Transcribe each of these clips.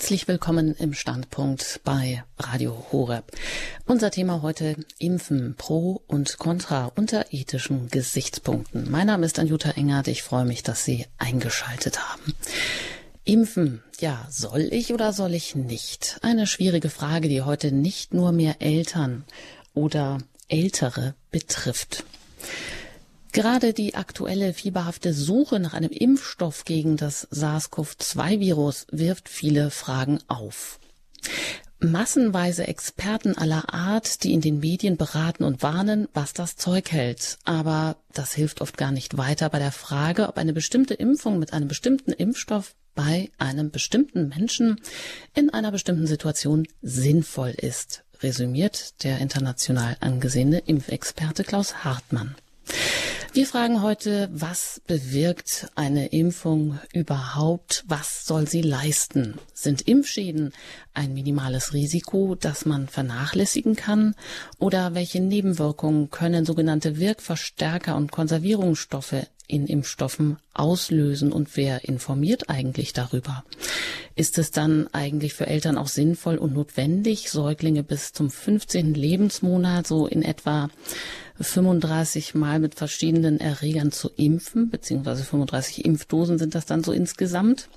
Herzlich willkommen im Standpunkt bei Radio Horeb. Unser Thema heute Impfen pro und contra unter ethischen Gesichtspunkten. Mein Name ist Anjuta Engert. Ich freue mich, dass Sie eingeschaltet haben. Impfen, ja, soll ich oder soll ich nicht? Eine schwierige Frage, die heute nicht nur mehr Eltern oder Ältere betrifft. Gerade die aktuelle fieberhafte Suche nach einem Impfstoff gegen das SARS-CoV-2-Virus wirft viele Fragen auf. Massenweise Experten aller Art, die in den Medien beraten und warnen, was das Zeug hält. Aber das hilft oft gar nicht weiter bei der Frage, ob eine bestimmte Impfung mit einem bestimmten Impfstoff bei einem bestimmten Menschen in einer bestimmten Situation sinnvoll ist, resümiert der international angesehene Impfexperte Klaus Hartmann. Wir fragen heute, was bewirkt eine Impfung überhaupt? Was soll sie leisten? Sind Impfschäden ein minimales Risiko, das man vernachlässigen kann? Oder welche Nebenwirkungen können sogenannte Wirkverstärker und Konservierungsstoffe in Impfstoffen auslösen und wer informiert eigentlich darüber? Ist es dann eigentlich für Eltern auch sinnvoll und notwendig, Säuglinge bis zum 15. Lebensmonat so in etwa 35 Mal mit verschiedenen Erregern zu impfen, beziehungsweise 35 Impfdosen sind das dann so insgesamt?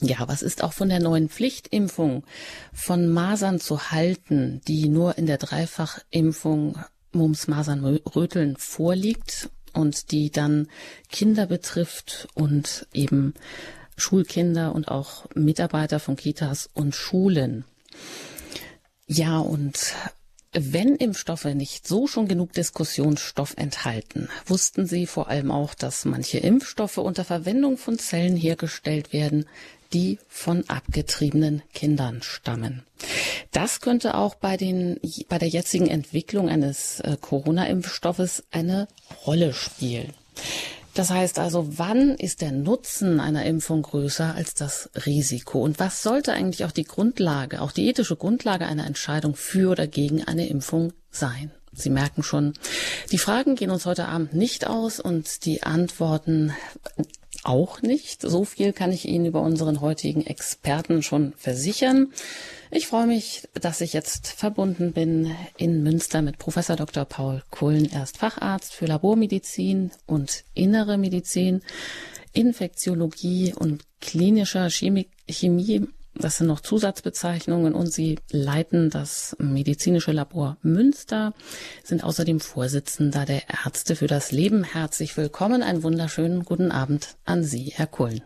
Ja, was ist auch von der neuen Pflichtimpfung von Masern zu halten, die nur in der Dreifachimpfung Mumps, Masern, Röteln vorliegt und die dann Kinder betrifft und eben Schulkinder und auch Mitarbeiter von Kitas und Schulen. Ja, und wenn Impfstoffe nicht so schon genug Diskussionsstoff enthalten, wussten sie vor allem auch, dass manche Impfstoffe unter Verwendung von Zellen hergestellt werden, die von abgetriebenen Kindern stammen. Das könnte auch bei, den, bei der jetzigen Entwicklung eines äh, Corona-Impfstoffes eine Rolle spielen. Das heißt also, wann ist der Nutzen einer Impfung größer als das Risiko? Und was sollte eigentlich auch die Grundlage, auch die ethische Grundlage einer Entscheidung für oder gegen eine Impfung sein? Sie merken schon, die Fragen gehen uns heute Abend nicht aus und die Antworten auch nicht. So viel kann ich Ihnen über unseren heutigen Experten schon versichern. Ich freue mich, dass ich jetzt verbunden bin in Münster mit Professor Dr. Paul Kullen. Er ist Facharzt für Labormedizin und Innere Medizin, Infektiologie und klinischer Chemie. Chemie das sind noch Zusatzbezeichnungen und Sie leiten das medizinische Labor Münster, sind außerdem Vorsitzender der Ärzte für das Leben. Herzlich willkommen, einen wunderschönen guten Abend an Sie, Herr Kullen.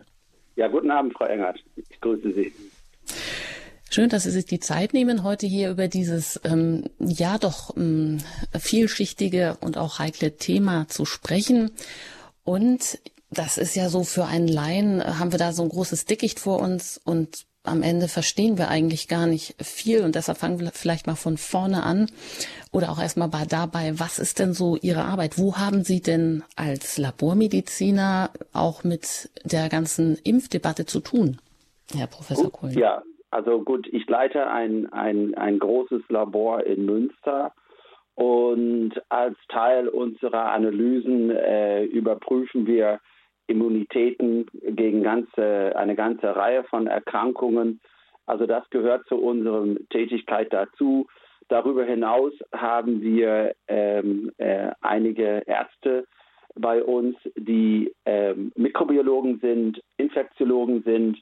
Ja, guten Abend, Frau Engert. Ich grüße Sie. Schön, dass Sie sich die Zeit nehmen, heute hier über dieses ähm, ja doch ähm, vielschichtige und auch heikle Thema zu sprechen. Und das ist ja so für einen Laien, haben wir da so ein großes Dickicht vor uns und am Ende verstehen wir eigentlich gar nicht viel und deshalb fangen wir vielleicht mal von vorne an oder auch erstmal bei dabei, was ist denn so Ihre Arbeit? Wo haben Sie denn als Labormediziner auch mit der ganzen Impfdebatte zu tun, Herr Professor Kohlen? Ja, also gut, ich leite ein, ein, ein großes Labor in Münster und als Teil unserer Analysen äh, überprüfen wir Immunitäten gegen ganze, eine ganze Reihe von Erkrankungen. Also das gehört zu unserer Tätigkeit dazu. Darüber hinaus haben wir ähm, äh, einige Ärzte bei uns, die ähm, Mikrobiologen sind, Infektiologen sind,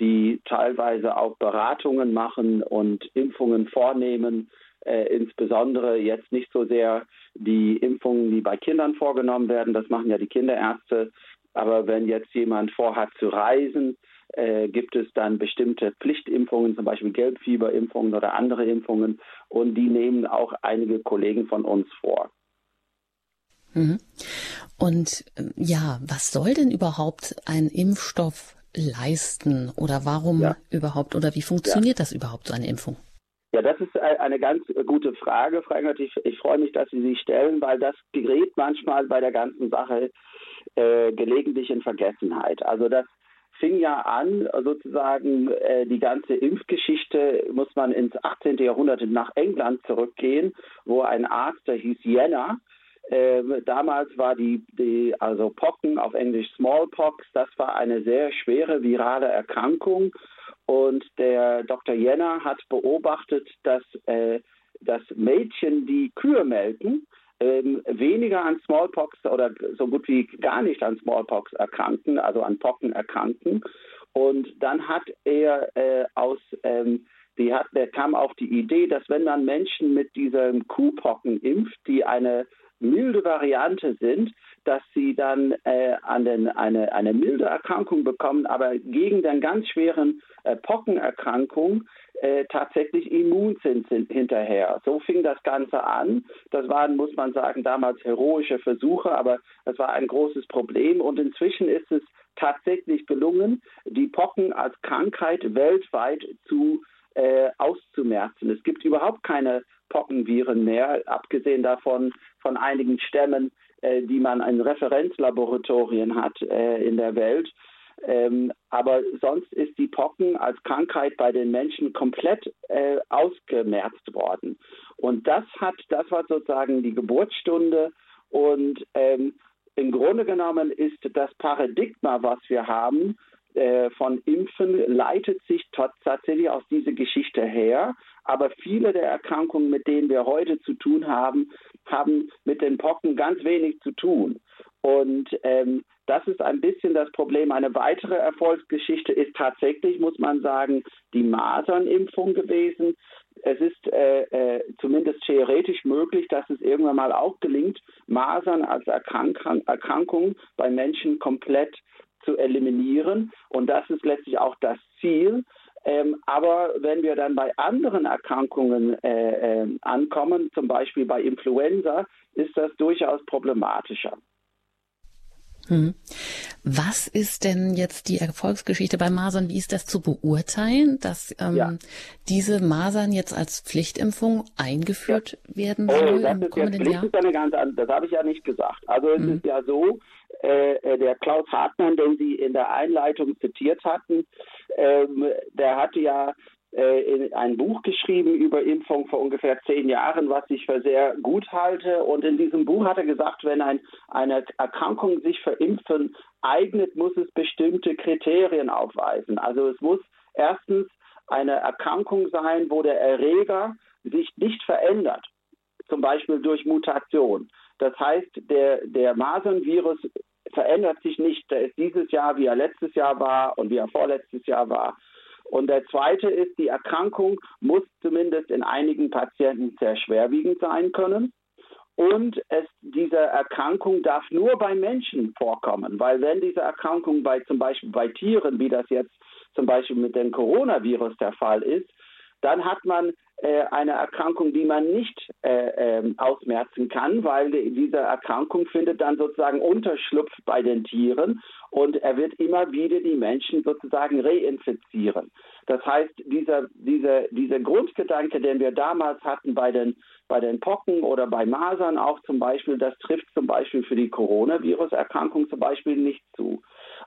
die teilweise auch Beratungen machen und Impfungen vornehmen, äh, insbesondere jetzt nicht so sehr die Impfungen, die bei Kindern vorgenommen werden, das machen ja die Kinderärzte, aber wenn jetzt jemand vorhat zu reisen, äh, gibt es dann bestimmte Pflichtimpfungen, zum Beispiel Gelbfieberimpfungen oder andere Impfungen. Und die nehmen auch einige Kollegen von uns vor. Mhm. Und äh, ja, was soll denn überhaupt ein Impfstoff leisten oder warum ja. überhaupt oder wie funktioniert ja. das überhaupt, so eine Impfung? Ja, das ist eine ganz gute Frage, Frau Engert. Ich, ich freue mich, dass Sie sie stellen, weil das gerät manchmal bei der ganzen Sache äh, gelegentlich in Vergessenheit. Also das fing ja an, sozusagen äh, die ganze Impfgeschichte muss man ins 18. Jahrhundert nach England zurückgehen, wo ein Arzt, der hieß Jenner, äh, damals war die, die, also Pocken auf Englisch Smallpox, das war eine sehr schwere virale Erkrankung Und der Dr. Jenner hat beobachtet, dass, äh, dass Mädchen, die Kühe melken, ähm, weniger an Smallpox oder so gut wie gar nicht an Smallpox erkranken, also an Pocken erkranken. Und dann hat er äh, aus, ähm, die hat, der kam auf die Idee, dass wenn man Menschen mit diesem Kuhpocken impft, die eine milde Variante sind, dass sie dann äh, an den, eine, eine milde Erkrankung bekommen, aber gegen den ganz schweren äh, Pockenerkrankung äh, tatsächlich immun sind, sind hinterher. So fing das Ganze an. Das waren, muss man sagen, damals heroische Versuche, aber das war ein großes Problem. Und inzwischen ist es tatsächlich gelungen, die Pocken als Krankheit weltweit zu äh, auszumerzen. Es gibt überhaupt keine Pockenviren mehr, abgesehen davon von einigen Stämmen, äh, die man in Referenzlaboratorien hat äh, in der Welt. Ähm, aber sonst ist die Pocken als Krankheit bei den Menschen komplett äh, ausgemerzt worden. Und das hat, das war sozusagen die Geburtsstunde. Und ähm, im Grunde genommen ist das Paradigma, was wir haben, äh, von Impfen leitet sich tatsächlich aus dieser Geschichte her. Aber viele der Erkrankungen, mit denen wir heute zu tun haben, haben mit den Pocken ganz wenig zu tun. Und ähm, das ist ein bisschen das Problem. Eine weitere Erfolgsgeschichte ist tatsächlich, muss man sagen, die Masernimpfung gewesen. Es ist äh, äh, zumindest theoretisch möglich, dass es irgendwann mal auch gelingt, Masern als Erkrank Erkrankung bei Menschen komplett zu eliminieren. Und das ist letztlich auch das Ziel. Ähm, aber wenn wir dann bei anderen Erkrankungen äh, äh, ankommen, zum Beispiel bei Influenza, ist das durchaus problematischer. Hm. Was ist denn jetzt die Erfolgsgeschichte bei Masern? Wie ist das zu beurteilen, dass ähm, ja. diese Masern jetzt als Pflichtimpfung eingeführt ja. werden soll oh, im kommenden Jahr? Ist eine ganz andere, das habe ich ja nicht gesagt. Also es hm. ist ja so, äh, der Klaus Hartmann, den Sie in der Einleitung zitiert hatten, ähm, der hatte ja äh, ein Buch geschrieben über Impfung vor ungefähr zehn Jahren, was ich für sehr gut halte. Und in diesem Buch hat er gesagt, wenn ein, eine Erkrankung sich für Impfen eignet, muss es bestimmte Kriterien aufweisen. Also es muss erstens eine Erkrankung sein, wo der Erreger sich nicht verändert, zum Beispiel durch Mutation. Das heißt, der, der Masernvirus verändert sich nicht. Der ist dieses Jahr, wie er letztes Jahr war und wie er vorletztes Jahr war. Und der zweite ist, die Erkrankung muss zumindest in einigen Patienten sehr schwerwiegend sein können. Und es, diese Erkrankung darf nur bei Menschen vorkommen, weil wenn diese Erkrankung bei zum Beispiel bei Tieren, wie das jetzt zum Beispiel mit dem Coronavirus der Fall ist, dann hat man äh, eine Erkrankung, die man nicht äh, äh, ausmerzen kann, weil die, diese Erkrankung findet dann sozusagen Unterschlupf bei den Tieren und er wird immer wieder die Menschen sozusagen reinfizieren. Das heißt, dieser, dieser, dieser Grundgedanke, den wir damals hatten bei den, bei den Pocken oder bei Masern auch zum Beispiel, das trifft zum Beispiel für die Coronavirus-Erkrankung zum Beispiel nicht zu.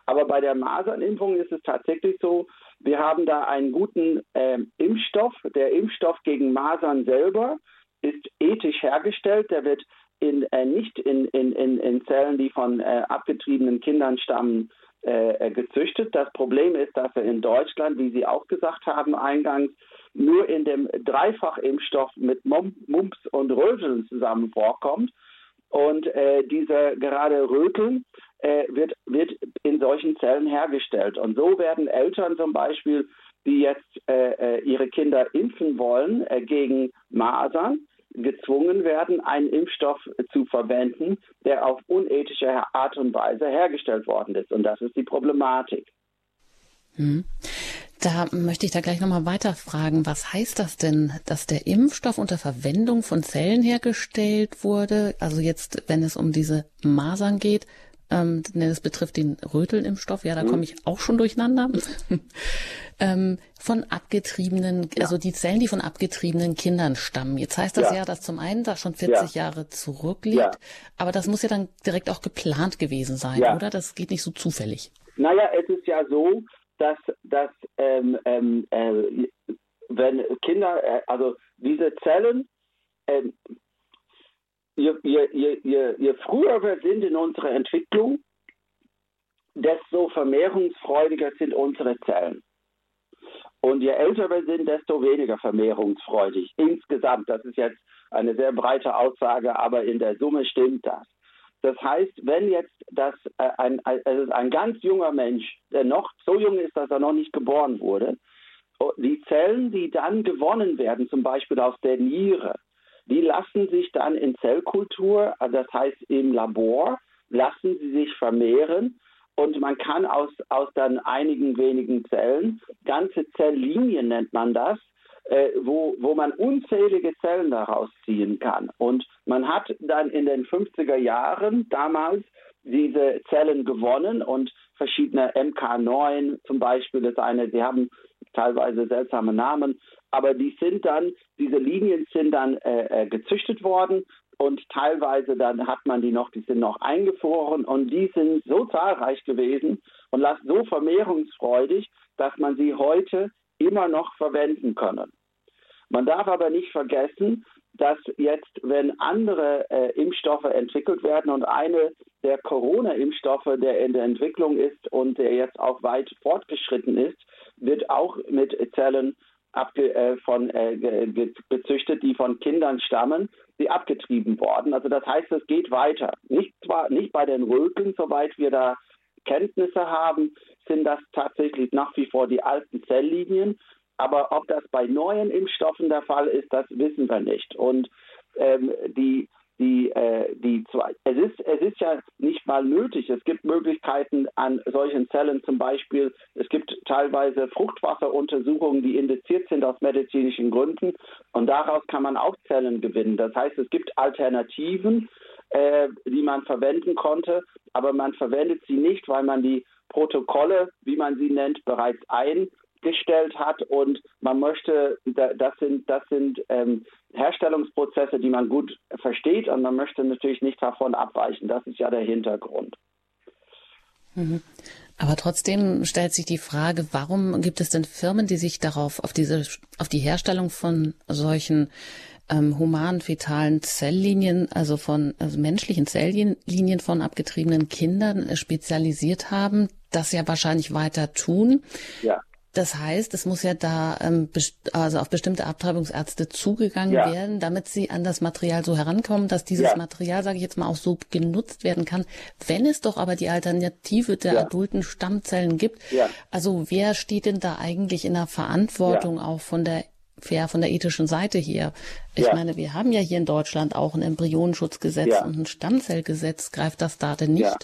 Aber bei der Masernimpfung ist es tatsächlich so, wir haben da einen guten äh, Impfstoff. Der Impfstoff gegen Masern selber ist ethisch hergestellt. Der wird in, äh, nicht in, in, in, Zellen, die von äh, abgetriebenen Kindern stammen, äh, gezüchtet. Das Problem ist, dass er in Deutschland, wie Sie auch gesagt haben eingangs, nur in dem Dreifachimpfstoff mit Mumps und Röteln zusammen vorkommt. Und äh, diese gerade Röteln äh, wird, wird in solchen Zellen hergestellt. Und so werden Eltern zum Beispiel, die jetzt äh, äh, ihre Kinder impfen wollen äh, gegen Masern, gezwungen werden, einen Impfstoff zu verwenden, der auf unethische Art und Weise hergestellt worden ist. Und das ist die Problematik. Hm. Da möchte ich da gleich nochmal weiterfragen. Was heißt das denn, dass der Impfstoff unter Verwendung von Zellen hergestellt wurde? Also jetzt, wenn es um diese Masern geht, ähm, das betrifft den Rötelnimpfstoff, ja, da komme ich auch schon durcheinander. ähm, von abgetriebenen, ja. also die Zellen, die von abgetriebenen Kindern stammen. Jetzt heißt das ja, ja dass zum einen da schon 40 ja. Jahre zurückliegt, aber das muss ja dann direkt auch geplant gewesen sein, oder? Das geht nicht so zufällig. Naja, es ist ja so, dass, dass ähm, ähm, äh, wenn Kinder, äh, also diese Zellen, ähm, je, je, je, je früher wir sind in unserer Entwicklung, desto vermehrungsfreudiger sind unsere Zellen. Und je älter wir sind, desto weniger vermehrungsfreudig. Insgesamt, das ist jetzt eine sehr breite Aussage, aber in der Summe stimmt das. Das heißt, wenn jetzt das äh, ein, also ein ganz junger Mensch, der noch so jung ist, dass er noch nicht geboren wurde, oh, die Zellen, die dann gewonnen werden, zum Beispiel aus der Niere, die lassen sich dann in Zellkultur, also das heißt im Labor, lassen sie sich vermehren und man kann aus, aus dann einigen wenigen Zellen, ganze Zelllinien nennt man das, äh, wo, wo man unzählige Zellen daraus ziehen kann. Und man hat dann in den 50er Jahren damals diese Zellen gewonnen und verschiedene MK9 zum Beispiel ist eine, sie haben teilweise seltsame Namen, aber die sind dann, diese Linien sind dann äh, äh gezüchtet worden und teilweise dann hat man die noch, die sind noch eingefroren und die sind so zahlreich gewesen und so vermehrungsfreudig, dass man sie heute immer noch verwenden können. Man darf aber nicht vergessen, dass jetzt, wenn andere äh, Impfstoffe entwickelt werden und eine der Corona-Impfstoffe, der in der Entwicklung ist und der jetzt auch weit fortgeschritten ist, wird auch mit Zellen abge, äh, von, äh, gezüchtet, die von Kindern stammen, die abgetrieben worden. Also das heißt, es geht weiter. Nicht zwar nicht bei den Röteln, soweit wir da Kenntnisse haben, sind das tatsächlich nach wie vor die alten Zelllinien. Aber ob das bei neuen Impfstoffen der Fall ist, das wissen wir nicht. Und ähm, die die, äh, die zwei, es ist, es ist ja nicht mal nötig. Es gibt Möglichkeiten an solchen Zellen zum Beispiel. Es gibt teilweise Fruchtwasseruntersuchungen, die indiziert sind aus medizinischen Gründen und daraus kann man auch Zellen gewinnen. Das heißt, es gibt Alternativen, äh, die man verwenden konnte, aber man verwendet sie nicht, weil man die Protokolle, wie man sie nennt, bereits ein gestellt hat und man möchte, das sind, das sind ähm, Herstellungsprozesse, die man gut versteht und man möchte natürlich nicht davon abweichen. Das ist ja der Hintergrund. Mhm. Aber trotzdem stellt sich die Frage, warum gibt es denn Firmen, die sich darauf, auf diese, auf die Herstellung von solchen ähm, humanen fetalen Zelllinien, also von also menschlichen Zelllinien von abgetriebenen Kindern äh, spezialisiert haben, das ja wahrscheinlich weiter tun. Ja. Das heißt, es muss ja da ähm, also auf bestimmte Abtreibungsärzte zugegangen ja. werden, damit sie an das Material so herankommen, dass dieses ja. Material, sage ich jetzt mal, auch so genutzt werden kann. Wenn es doch aber die Alternative der ja. adulten Stammzellen gibt, also wer steht denn da eigentlich in der Verantwortung auch von der fair von der ethischen Seite hier. Ich ja. meine, wir haben ja hier in Deutschland auch ein Embryonenschutzgesetz ja. und ein Stammzellgesetz. Greift das da denn nicht? Ja.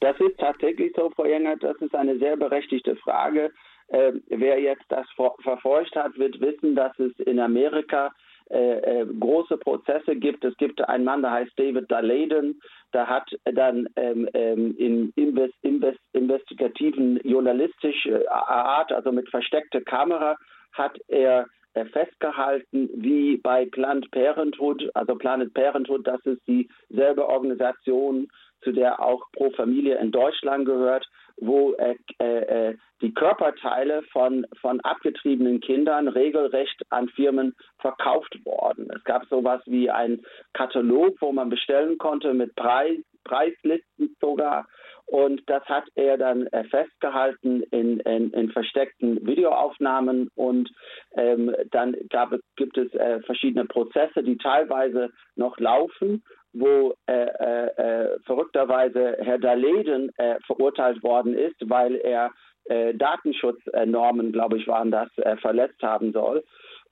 Das ist tatsächlich so, Frau Jengert, das ist eine sehr berechtigte Frage. Äh, wer jetzt das verfolgt hat, wird wissen, dass es in Amerika äh, äh, große Prozesse gibt. Es gibt einen Mann, der heißt David Daleiden, der hat dann ähm, ähm, in invest, invest, investigativen journalistischer Art, also mit versteckter Kamera, hat er äh, festgehalten, wie bei Planned Parenthood, also Planet Parenthood, das ist dieselbe Organisation, zu der auch Pro Familie in Deutschland gehört, wo äh, äh, die Körperteile von, von abgetriebenen Kindern regelrecht an Firmen verkauft worden. Es gab sowas wie einen Katalog, wo man bestellen konnte mit Preis, Preislisten sogar. Und das hat er dann äh, festgehalten in, in, in, versteckten Videoaufnahmen. Und ähm, dann gab gibt es äh, verschiedene Prozesse, die teilweise noch laufen wo äh, äh, äh, verrückterweise Herr Daleden äh, verurteilt worden ist, weil er äh, Datenschutznormen, glaube ich, waren das, äh, verletzt haben soll.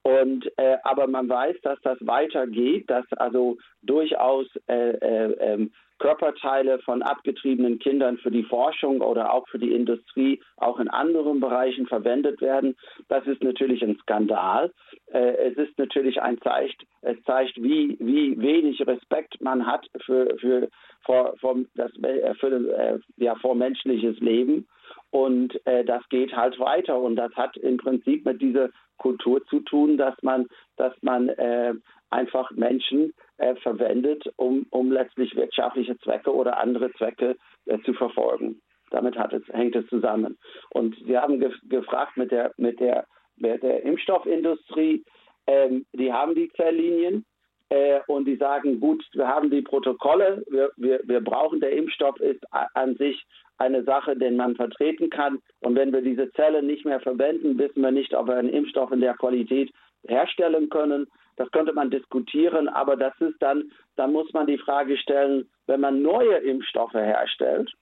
Und aber man weiß, dass das weitergeht, dass also durchaus ähm, Körperteile von abgetriebenen Kindern für die Forschung oder auch für die Industrie auch in anderen Bereichen verwendet werden. Das ist natürlich ein Skandal. Äh, es ist natürlich ein Zeichen, es zeigt, wie, wie wenig Respekt man hat für, für, vor, vor, das, äh, für, äh, ja, vor menschliches Leben. Und äh, das geht halt weiter. Und das hat im Prinzip mit dieser Kultur zu tun, dass man, dass man äh, einfach Menschen äh, verwendet, um, um letztlich wirtschaftliche Zwecke oder andere Zwecke äh, zu verfolgen. Damit es, hängt es zusammen. Und Sie haben ge gefragt mit der, mit der, mit der Impfstoffindustrie, ähm, die haben die Zelllinien, äh, und die sagen, gut, wir haben die Protokolle, wir, wir, wir brauchen, der Impfstoff ist an sich eine Sache, den man vertreten kann. Und wenn wir diese Zellen nicht mehr verwenden, wissen wir nicht, ob wir einen Impfstoff in der Qualität herstellen können. Das könnte man diskutieren, aber das ist dann, dann muss man die Frage stellen, wenn man neue Impfstoffe herstellt,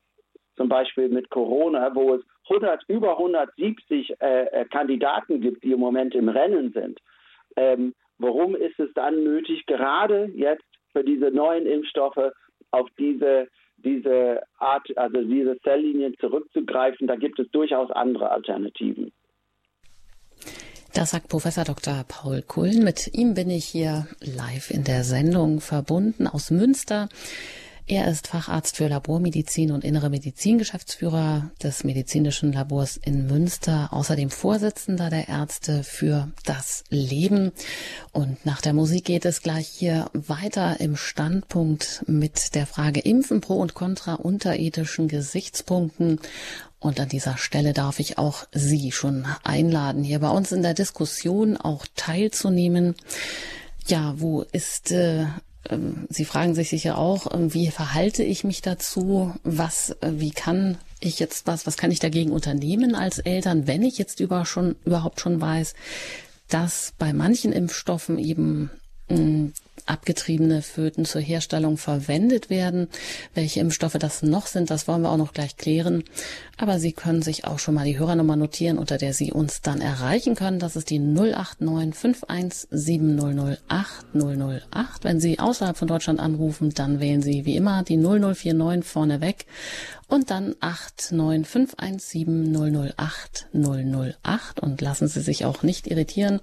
zum Beispiel mit Corona, wo es 100, über 170 äh, äh, Kandidaten gibt, die im Moment im Rennen sind. Ähm, warum ist es dann nötig, gerade jetzt für diese neuen Impfstoffe auf diese, diese Art, also diese Zelllinien zurückzugreifen? Da gibt es durchaus andere Alternativen. Das sagt Professor Dr. Paul Kullen. Mit ihm bin ich hier live in der Sendung verbunden aus Münster. Er ist Facharzt für Labormedizin und innere Medizin, Geschäftsführer des medizinischen Labors in Münster, außerdem Vorsitzender der Ärzte für das Leben. Und nach der Musik geht es gleich hier weiter im Standpunkt mit der Frage Impfen pro und contra unter ethischen Gesichtspunkten. Und an dieser Stelle darf ich auch Sie schon einladen, hier bei uns in der Diskussion auch teilzunehmen. Ja, wo ist äh, Sie fragen sich sicher auch, ähm, wie verhalte ich mich dazu? Was, äh, wie kann ich jetzt was, was kann ich dagegen unternehmen als Eltern, wenn ich jetzt über schon, überhaupt schon weiß, dass bei manchen Impfstoffen eben mh, abgetriebene Föten zur Herstellung verwendet werden. Welche Impfstoffe das noch sind, das wollen wir auch noch gleich klären. Aber Sie können sich auch schon mal die Hörernummer notieren, unter der Sie uns dann erreichen können. Das ist die 089 517 008 008. Wenn Sie außerhalb von Deutschland anrufen, dann wählen Sie wie immer die 0049 vorneweg und dann 89517 008 008 und lassen Sie sich auch nicht irritieren.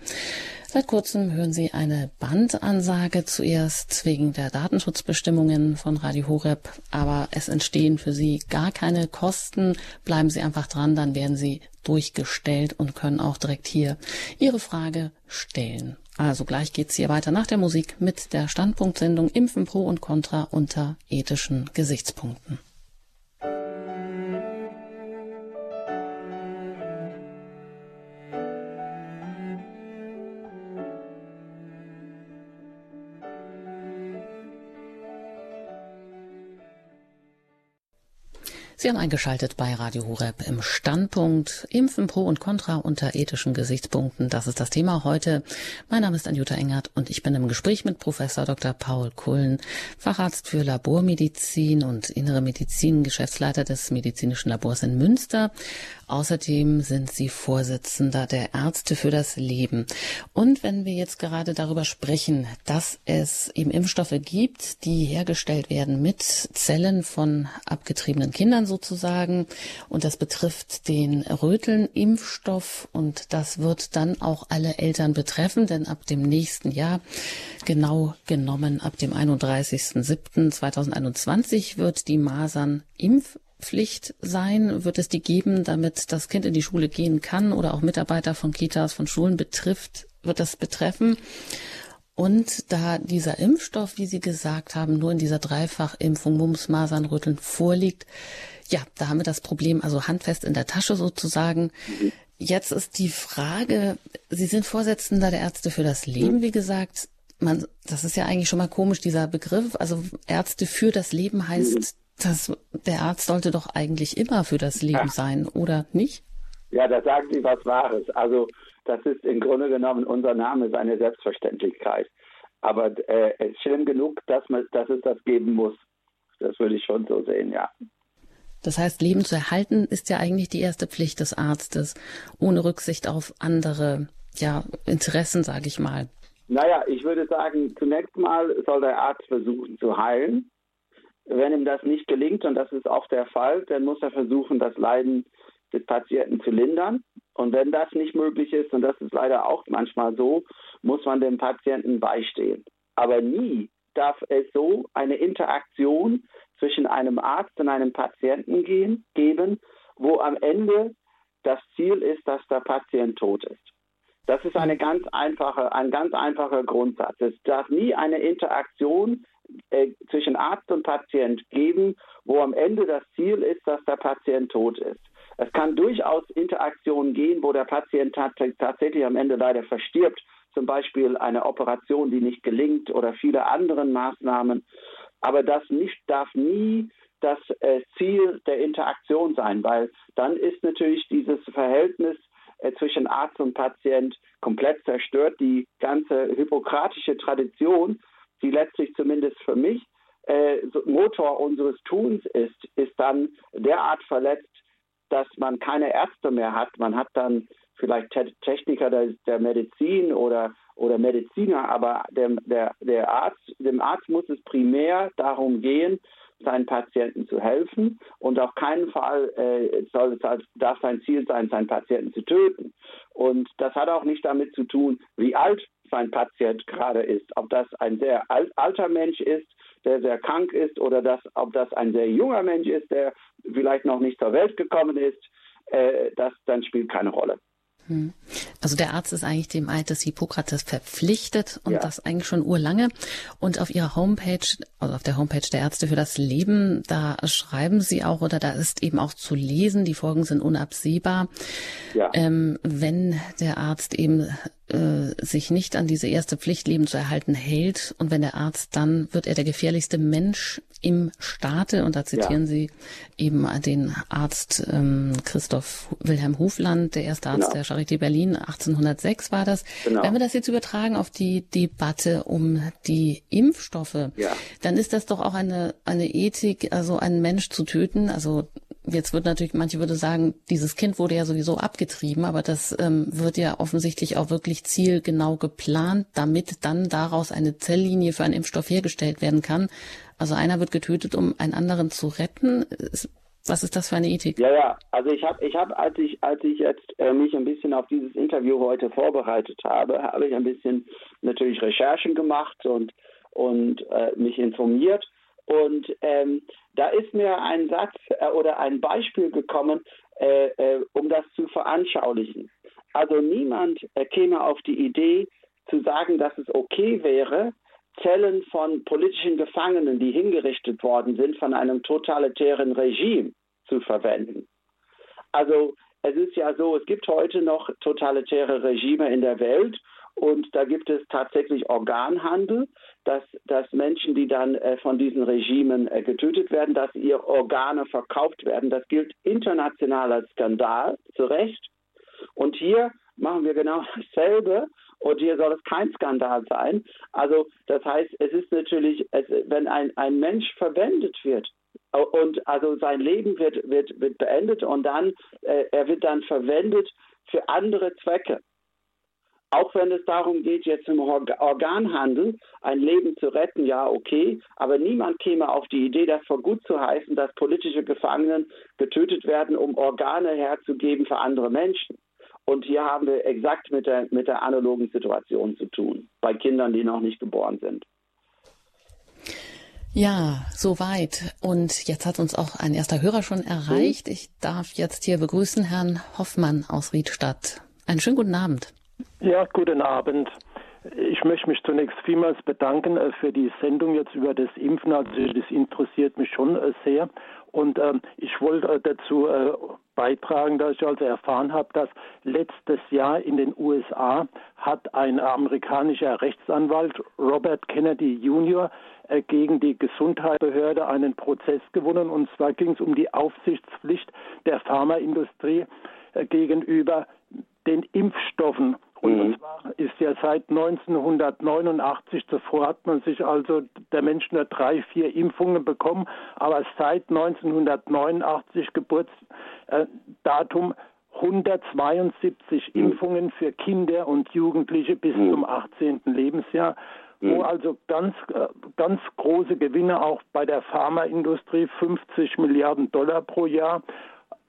Seit kurzem hören Sie eine Bandansage zuerst wegen der Datenschutzbestimmungen von Radio Horeb, aber es entstehen für Sie gar keine Kosten. Bleiben Sie einfach dran, dann werden Sie durchgestellt und können auch direkt hier Ihre Frage stellen. Also gleich geht's hier weiter nach der Musik mit der Standpunktsendung Impfen pro und contra unter ethischen Gesichtspunkten. Sie haben eingeschaltet bei Radio Horeb im Standpunkt Impfen pro und contra unter ethischen Gesichtspunkten. Das ist das Thema heute. Mein Name ist Anjuta Engert und ich bin im Gespräch mit Professor Dr. Paul Kullen, Facharzt für Labormedizin und Innere Medizin, Geschäftsleiter des medizinischen Labors in Münster. Außerdem sind Sie Vorsitzender der Ärzte für das Leben. Und wenn wir jetzt gerade darüber sprechen, dass es eben Impfstoffe gibt, die hergestellt werden mit Zellen von abgetriebenen Kindern sozusagen, und das betrifft den Röteln-Impfstoff und das wird dann auch alle Eltern betreffen, denn ab dem nächsten Jahr, genau genommen ab dem 31.07.2021 wird die Masern-Impf Pflicht sein? Wird es die geben, damit das Kind in die Schule gehen kann oder auch Mitarbeiter von Kitas, von Schulen betrifft, wird das betreffen? Und da dieser Impfstoff, wie Sie gesagt haben, nur in dieser Dreifachimpfung Mumps, Masern, Rütteln vorliegt, ja, da haben wir das Problem also handfest in der Tasche sozusagen. Jetzt ist die Frage, Sie sind Vorsitzender der Ärzte für das Leben, wie gesagt. Man, das ist ja eigentlich schon mal komisch, dieser Begriff. Also Ärzte für das Leben heißt, das, der Arzt sollte doch eigentlich immer für das Leben sein, oder nicht? Ja, da sagen Sie was Wahres. Also das ist im Grunde genommen unser Name ist eine Selbstverständlichkeit. Aber äh, es ist schlimm genug, dass, man, dass es das geben muss. Das würde ich schon so sehen, ja. Das heißt, Leben zu erhalten ist ja eigentlich die erste Pflicht des Arztes, ohne Rücksicht auf andere ja, Interessen, sage ich mal. Naja, ich würde sagen, zunächst mal soll der Arzt versuchen zu heilen. Wenn ihm das nicht gelingt, und das ist auch der Fall, dann muss er versuchen, das Leiden des Patienten zu lindern. Und wenn das nicht möglich ist, und das ist leider auch manchmal so, muss man dem Patienten beistehen. Aber nie darf es so eine Interaktion zwischen einem Arzt und einem Patienten gehen, geben, wo am Ende das Ziel ist, dass der Patient tot ist. Das ist eine ganz einfache, ein ganz einfacher Grundsatz. Es darf nie eine Interaktion äh, zwischen Arzt und Patient geben, wo am Ende das Ziel ist, dass der Patient tot ist. Es kann durchaus Interaktionen gehen, wo der Patient tatsächlich am Ende leider verstirbt, zum Beispiel eine Operation, die nicht gelingt oder viele andere Maßnahmen. Aber das nicht, darf nie das äh, Ziel der Interaktion sein, weil dann ist natürlich dieses Verhältnis äh, zwischen Arzt und Patient komplett zerstört. Die ganze hippokratische Tradition, die letztlich zumindest für mich äh, Motor unseres Tuns ist, ist dann derart verletzt, dass man keine Ärzte mehr hat. Man hat dann vielleicht Techniker der, der Medizin oder, oder Mediziner, aber dem, der, der Arzt, dem Arzt muss es primär darum gehen, seinen Patienten zu helfen und auf keinen Fall äh, soll es, darf sein Ziel sein, seinen Patienten zu töten. Und das hat auch nicht damit zu tun, wie alt sein Patient gerade ist, ob das ein sehr alt, alter Mensch ist, der sehr krank ist oder das, ob das ein sehr junger Mensch ist, der vielleicht noch nicht zur Welt gekommen ist, äh, das dann spielt keine Rolle. Hm. Also der Arzt ist eigentlich dem Eid des Hippokrates verpflichtet und ja. das eigentlich schon urlange. Und auf ihrer Homepage, also auf der Homepage der Ärzte für das Leben, da schreiben sie auch oder da ist eben auch zu lesen, die Folgen sind unabsehbar. Ja. Ähm, wenn der Arzt eben äh, sich nicht an diese erste Pflicht, Leben zu erhalten, hält und wenn der Arzt dann wird er der gefährlichste Mensch im Staate und da zitieren ja. Sie eben den Arzt ähm, Christoph Wilhelm Hofland, der erste Arzt genau. der Charité Berlin, 1806 war das. Genau. Wenn wir das jetzt übertragen auf die Debatte um die Impfstoffe, ja. dann ist das doch auch eine, eine Ethik, also einen Mensch zu töten, also Jetzt wird natürlich, manche würde sagen, dieses Kind wurde ja sowieso abgetrieben, aber das ähm, wird ja offensichtlich auch wirklich zielgenau geplant, damit dann daraus eine Zelllinie für einen Impfstoff hergestellt werden kann. Also einer wird getötet, um einen anderen zu retten. Was ist das für eine Ethik? Ja, ja. Also ich habe, ich habe, als ich, als ich jetzt äh, mich ein bisschen auf dieses Interview heute vorbereitet habe, habe ich ein bisschen natürlich Recherchen gemacht und und äh, mich informiert. Und ähm, da ist mir ein Satz äh, oder ein Beispiel gekommen, äh, äh, um das zu veranschaulichen. Also niemand äh, käme auf die Idee zu sagen, dass es okay wäre, Zellen von politischen Gefangenen, die hingerichtet worden sind, von einem totalitären Regime zu verwenden. Also es ist ja so, es gibt heute noch totalitäre Regime in der Welt und da gibt es tatsächlich Organhandel, dass, dass Menschen, die dann äh, von diesen Regimen äh, getötet werden, dass ihre Organe verkauft werden. Das gilt international als Skandal, zu Recht. Und hier machen wir genau dasselbe. Und hier soll es kein Skandal sein. Also das heißt, es ist natürlich, es, wenn ein, ein Mensch verwendet wird, und also sein Leben wird, wird, wird beendet und dann, äh, er wird dann verwendet für andere Zwecke. Auch wenn es darum geht, jetzt im Organhandel ein Leben zu retten, ja, okay, aber niemand käme auf die Idee, das für gut zu heißen, dass politische Gefangenen getötet werden, um Organe herzugeben für andere Menschen. Und hier haben wir exakt mit der, mit der analogen Situation zu tun, bei Kindern, die noch nicht geboren sind. Ja, soweit. Und jetzt hat uns auch ein erster Hörer schon erreicht. Ich darf jetzt hier begrüßen Herrn Hoffmann aus Riedstadt. Einen schönen guten Abend. Ja, guten Abend. Ich möchte mich zunächst vielmals bedanken äh, für die Sendung jetzt über das Impfen. Also das interessiert mich schon äh, sehr. Und ähm, ich wollte dazu äh, beitragen, dass ich also erfahren habe, dass letztes Jahr in den USA hat ein amerikanischer Rechtsanwalt Robert Kennedy Jr. Äh, gegen die Gesundheitsbehörde einen Prozess gewonnen. Und zwar ging es um die Aufsichtspflicht der Pharmaindustrie äh, gegenüber den Impfstoffen. Und mhm. zwar ist ja seit 1989, zuvor hat man sich also der Mensch nur drei, vier Impfungen bekommen, aber seit 1989 Geburtsdatum 172 mhm. Impfungen für Kinder und Jugendliche bis mhm. zum 18. Lebensjahr wo mhm. also ganz, äh, ganz große Gewinne auch bei der Pharmaindustrie, 50 Milliarden Dollar pro Jahr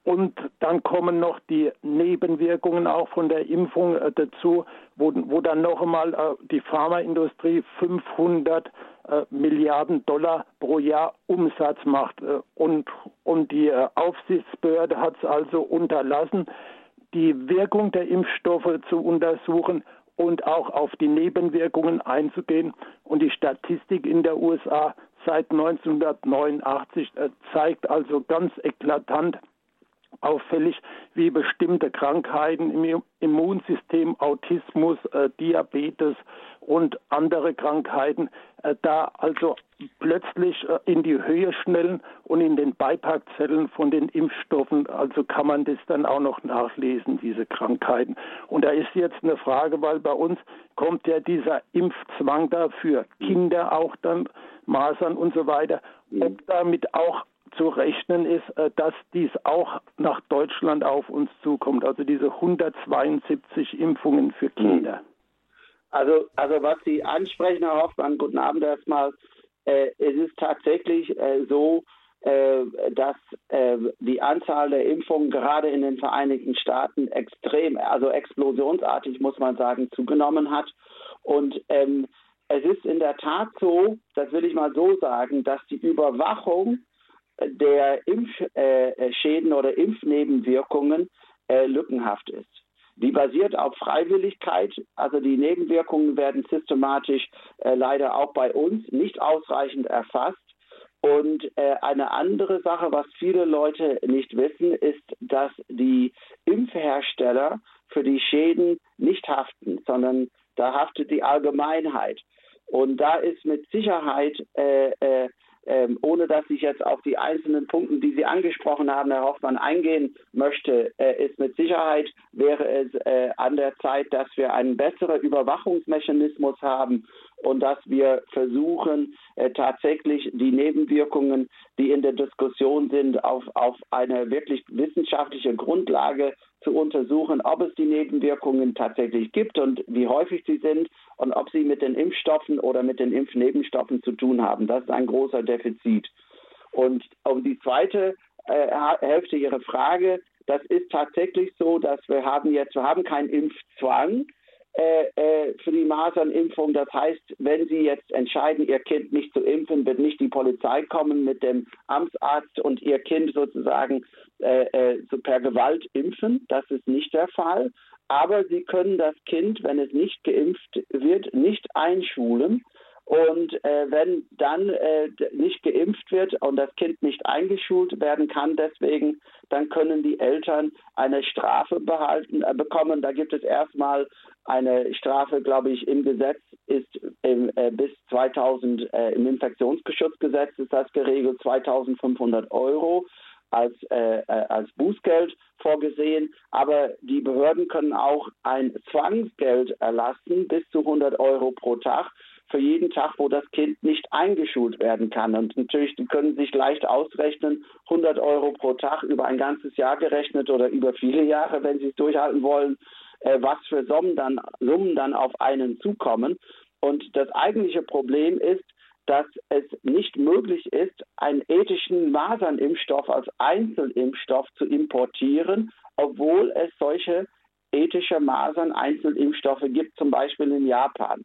und dann kommen noch die Nebenwirkungen auch von der Impfung äh, dazu, wo, wo dann noch einmal äh, die Pharmaindustrie 500 äh, Milliarden Dollar pro Jahr Umsatz macht. Äh, und, und die äh, Aufsichtsbehörde hat es also unterlassen, die Wirkung der Impfstoffe zu untersuchen und auch auf die Nebenwirkungen einzugehen. Und die Statistik in der USA seit 1989 äh, zeigt also ganz eklatant, auffällig, wie bestimmte Krankheiten im Immunsystem, Autismus, äh, Diabetes und andere Krankheiten äh, da also plötzlich äh, in die Höhe schnellen und in den Beipackzetteln von den Impfstoffen, also kann man das dann auch noch nachlesen, diese Krankheiten. Und da ist jetzt eine Frage, weil bei uns kommt ja dieser Impfzwang da für Kinder auch dann, Masern und so weiter, ob damit auch zu rechnen ist, äh, dass dies auch nach Deutschland auf uns zukommt, also diese 172 Impfungen für Kinder. Also, also was Sie ansprechen, Herr Hoffmann, guten Abend erstmal. Äh, es ist tatsächlich äh, so, äh, dass äh, die Anzahl der Impfungen gerade in den Vereinigten Staaten extrem, also explosionsartig, muss man sagen, zugenommen hat. Und ähm, es ist in der Tat so, das will ich mal so sagen, dass die Überwachung der Impfschäden äh, oder Impfnebenwirkungen äh, lückenhaft ist. Die basiert auf Freiwilligkeit, also die Nebenwirkungen werden systematisch äh, leider auch bei uns nicht ausreichend erfasst. Und äh, eine andere Sache, was viele Leute nicht wissen, ist, dass die Impfhersteller für die Schäden nicht haften, sondern da haftet die Allgemeinheit. Und da ist mit Sicherheit äh, äh, ähm, ohne dass ich jetzt auf die einzelnen Punkte, die Sie angesprochen haben, Herr Hoffmann, eingehen möchte, äh, ist mit Sicherheit, wäre es äh, an der Zeit, dass wir einen besseren Überwachungsmechanismus haben und dass wir versuchen, äh, tatsächlich die Nebenwirkungen, die in der Diskussion sind, auf, auf eine wirklich wissenschaftliche Grundlage zu untersuchen, ob es die Nebenwirkungen tatsächlich gibt und wie häufig sie sind und ob sie mit den Impfstoffen oder mit den Impfnebenstoffen zu tun haben. Das ist ein großer Defizit. Und um die zweite äh, Hälfte Ihrer Frage, das ist tatsächlich so, dass wir haben jetzt, wir haben keinen Impfzwang äh, für die Masernimpfung. Das heißt, wenn Sie jetzt entscheiden, Ihr Kind nicht zu impfen, wird nicht die Polizei kommen mit dem Amtsarzt und Ihr Kind sozusagen äh, äh, so per Gewalt impfen. Das ist nicht der Fall. Aber Sie können das Kind, wenn es nicht geimpft wird, nicht einschulen. Und äh, wenn dann äh, nicht geimpft wird und das Kind nicht eingeschult werden kann, deswegen, dann können die Eltern eine Strafe behalten, äh, bekommen. Da gibt es erstmal eine Strafe, glaube ich, im Gesetz ist im, äh, bis 2000 äh, im Infektionsschutzgesetz ist das geregelt 2.500 Euro als, äh, äh, als Bußgeld vorgesehen. Aber die Behörden können auch ein Zwangsgeld erlassen bis zu 100 Euro pro Tag für jeden Tag, wo das Kind nicht eingeschult werden kann. Und natürlich, können sich leicht ausrechnen, 100 Euro pro Tag über ein ganzes Jahr gerechnet oder über viele Jahre, wenn sie es durchhalten wollen, äh, was für Summen dann, Summen dann auf einen zukommen. Und das eigentliche Problem ist, dass es nicht möglich ist, einen ethischen Masernimpfstoff als Einzelimpfstoff zu importieren, obwohl es solche ethische Masern-Einzelimpfstoffe gibt, zum Beispiel in Japan.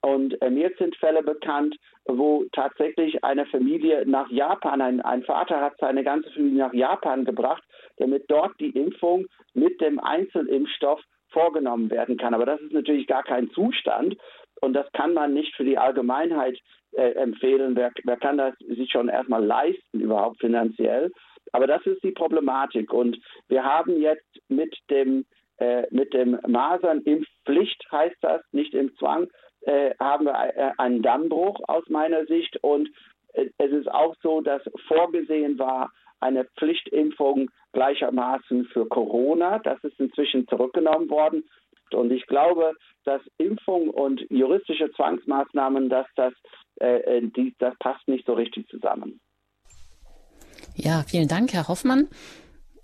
Und äh, mir sind Fälle bekannt, wo tatsächlich eine Familie nach Japan, ein, ein, Vater hat seine ganze Familie nach Japan gebracht, damit dort die Impfung mit dem Einzelimpfstoff vorgenommen werden kann. Aber das ist natürlich gar kein Zustand und das kann man nicht für die Allgemeinheit äh, empfehlen. Wer, wer kann das sich schon erstmal leisten, überhaupt finanziell? Aber das ist die Problematik. Und wir haben jetzt mit dem, äh, mit dem Masernimpfpflicht, heißt das, nicht im Zwang, äh, haben wir äh, einen Dammbruch aus meiner Sicht. Und äh, es ist auch so, dass vorgesehen war, eine Pflichtimpfung gleichermaßen für Corona. Das ist inzwischen zurückgenommen worden. Und ich glaube, dass Impfung und juristische Zwangsmaßnahmen, dass das, äh, die, das passt nicht so richtig zusammen. Ja, vielen Dank, Herr Hoffmann.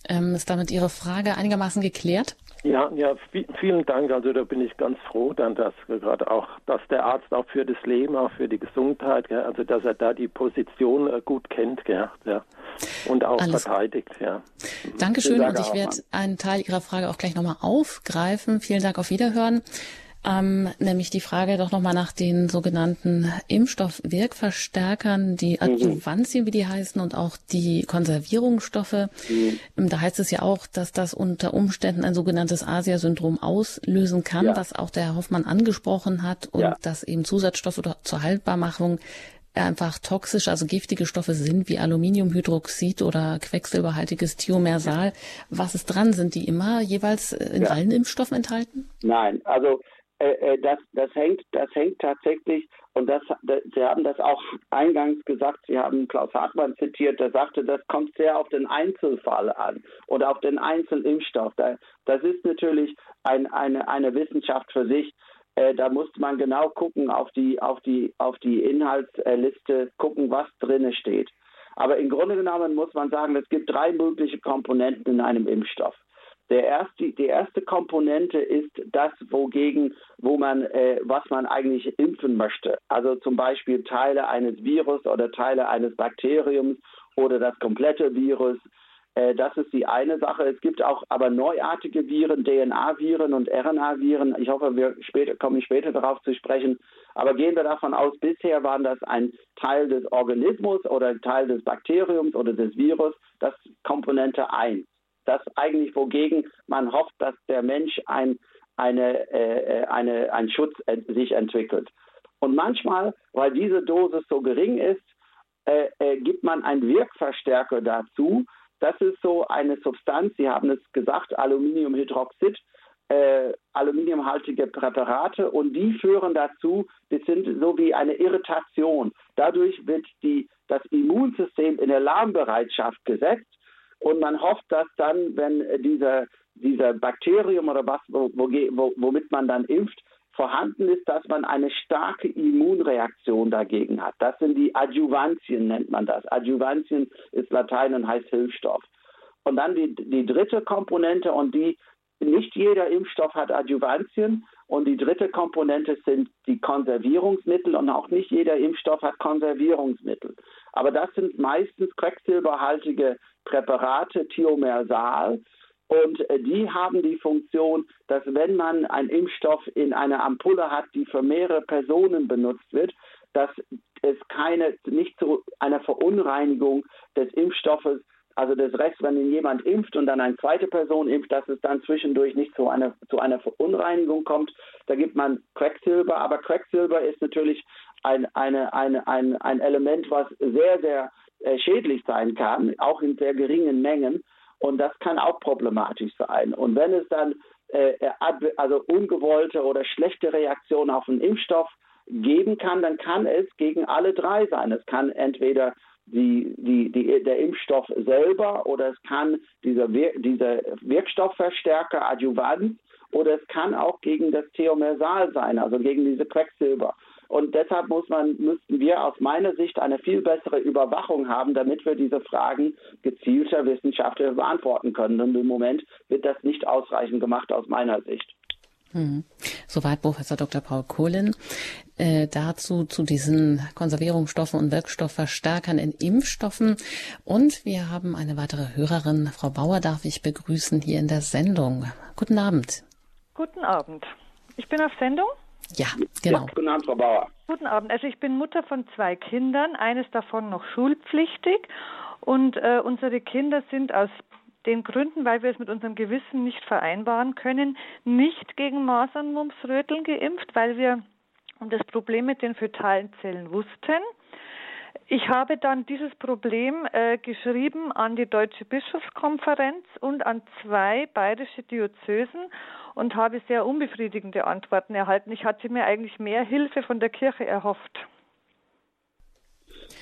Ähm, ist damit Ihre Frage einigermaßen geklärt? Ja, ja, vielen Dank. Also da bin ich ganz froh, dann, dass gerade auch, dass der Arzt auch für das Leben, auch für die Gesundheit, gell, also dass er da die Position äh, gut kennt, gell, ja, und auch Alles. verteidigt, ja. Dankeschön und ich werde einen Teil Ihrer Frage auch gleich nochmal aufgreifen. Vielen Dank auf Wiederhören ähm, nämlich die Frage doch nochmal nach den sogenannten Impfstoffwirkverstärkern, die mhm. Adjuvantien, wie die heißen, und auch die Konservierungsstoffe. Mhm. Da heißt es ja auch, dass das unter Umständen ein sogenanntes Asia-Syndrom auslösen kann, ja. was auch der Herr Hoffmann angesprochen hat, und ja. dass eben Zusatzstoffe zur Haltbarmachung einfach toxisch, also giftige Stoffe sind wie Aluminiumhydroxid oder quecksilberhaltiges Thiomersal. Was ist dran? Sind die immer jeweils in ja. allen Impfstoffen enthalten? Nein, also das, das, hängt, das hängt tatsächlich, und das, das, Sie haben das auch eingangs gesagt, Sie haben Klaus Hartmann zitiert, der sagte, das kommt sehr auf den Einzelfall an oder auf den Einzelimpfstoff. Da, das ist natürlich ein, eine, eine Wissenschaft für sich. Äh, da muss man genau gucken auf die, auf die, auf die Inhaltsliste, gucken, was drinne steht. Aber im Grunde genommen muss man sagen, es gibt drei mögliche Komponenten in einem Impfstoff. Der erste, die erste Komponente ist das, wogegen, wo man, äh, was man eigentlich impfen möchte. Also zum Beispiel Teile eines Virus oder Teile eines Bakteriums oder das komplette Virus. Äh, das ist die eine Sache. Es gibt auch aber neuartige Viren, DNA-Viren und RNA-Viren. Ich hoffe, wir später, kommen später darauf zu sprechen. Aber gehen wir davon aus, bisher waren das ein Teil des Organismus oder Teil des Bakteriums oder des Virus, das Komponente 1 das eigentlich, wogegen man hofft, dass der Mensch ein, eine, äh, eine, ein Schutz ent sich entwickelt. Und manchmal, weil diese Dosis so gering ist, äh, äh, gibt man einen Wirkverstärker dazu. Das ist so eine Substanz, Sie haben es gesagt, Aluminiumhydroxid, äh, aluminiumhaltige Präparate und die führen dazu, das sind so wie eine Irritation. Dadurch wird die, das Immunsystem in Alarmbereitschaft gesetzt und man hofft, dass dann, wenn dieser, dieser Bakterium oder was, wo, wo, womit man dann impft, vorhanden ist, dass man eine starke Immunreaktion dagegen hat. Das sind die Adjuvantien, nennt man das. Adjuvantien ist Latein und heißt Hilfsstoff. Und dann die, die dritte Komponente und die, nicht jeder Impfstoff hat Adjuvantien und die dritte Komponente sind die Konservierungsmittel und auch nicht jeder Impfstoff hat Konservierungsmittel. Aber das sind meistens quecksilberhaltige Präparate, Thiomersal. Und äh, die haben die Funktion, dass wenn man einen Impfstoff in einer Ampulle hat, die für mehrere Personen benutzt wird, dass es keine, nicht zu einer Verunreinigung des Impfstoffes, also des Rechts, wenn jemand impft und dann eine zweite Person impft, dass es dann zwischendurch nicht zu einer, zu einer Verunreinigung kommt. Da gibt man Quecksilber, aber Quecksilber ist natürlich ein, eine, eine, ein, ein Element, was sehr, sehr äh, schädlich sein kann, auch in sehr geringen Mengen. Und das kann auch problematisch sein. Und wenn es dann äh, äh also ungewollte oder schlechte Reaktionen auf einen Impfstoff geben kann, dann kann es gegen alle drei sein. Es kann entweder die, die, die, der Impfstoff selber oder es kann dieser, Wir dieser Wirkstoffverstärker Adjuvant oder es kann auch gegen das Theomersal sein, also gegen diese Quecksilber. Und deshalb muss man, müssten wir aus meiner Sicht eine viel bessere Überwachung haben, damit wir diese Fragen gezielter wissenschaftlich beantworten können. Und im Moment wird das nicht ausreichend gemacht aus meiner Sicht. Hm. Soweit Professor Dr. Paul Kohlen. Äh, dazu zu diesen Konservierungsstoffen und Wirkstoffverstärkern in Impfstoffen. Und wir haben eine weitere Hörerin. Frau Bauer darf ich begrüßen hier in der Sendung. Guten Abend. Guten Abend. Ich bin auf Sendung. Ja, genau. Ja, guten Abend, Frau Bauer. Guten Abend. Also ich bin Mutter von zwei Kindern, eines davon noch schulpflichtig. Und äh, unsere Kinder sind aus den Gründen, weil wir es mit unserem Gewissen nicht vereinbaren können, nicht gegen Masern, Mumps, Röteln geimpft, weil wir um das Problem mit den fötalen Zellen wussten. Ich habe dann dieses Problem äh, geschrieben an die Deutsche Bischofskonferenz und an zwei bayerische Diözesen und habe sehr unbefriedigende Antworten erhalten. Ich hatte mir eigentlich mehr Hilfe von der Kirche erhofft.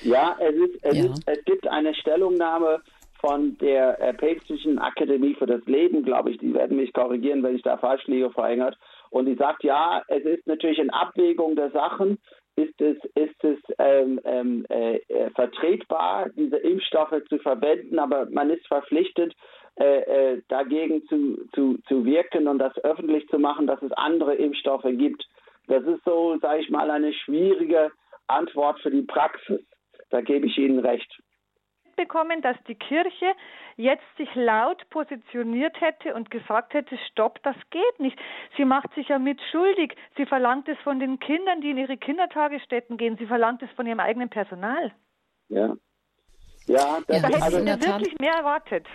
Ja, es, ist, es, ja. Ist, es gibt eine Stellungnahme von der äh, Päpstlichen Akademie für das Leben, glaube ich, die werden mich korrigieren, wenn ich da falsch liege, Frau Engert. Und die sagt, ja, es ist natürlich in Abwägung der Sachen, ist es, ist es ähm, ähm äh, äh, vertretbar, diese Impfstoffe zu verwenden, aber man ist verpflichtet, äh, äh, dagegen zu, zu, zu wirken und das öffentlich zu machen, dass es andere Impfstoffe gibt. Das ist so, sage ich mal, eine schwierige Antwort für die Praxis. Da gebe ich Ihnen recht bekommen, dass die Kirche jetzt sich laut positioniert hätte und gesagt hätte, stopp, das geht nicht. Sie macht sich ja mit schuldig. Sie verlangt es von den Kindern, die in ihre Kindertagesstätten gehen. Sie verlangt es von ihrem eigenen Personal. Ja. Ja, das ja, da hätte also ich mir wirklich mehr erwartet.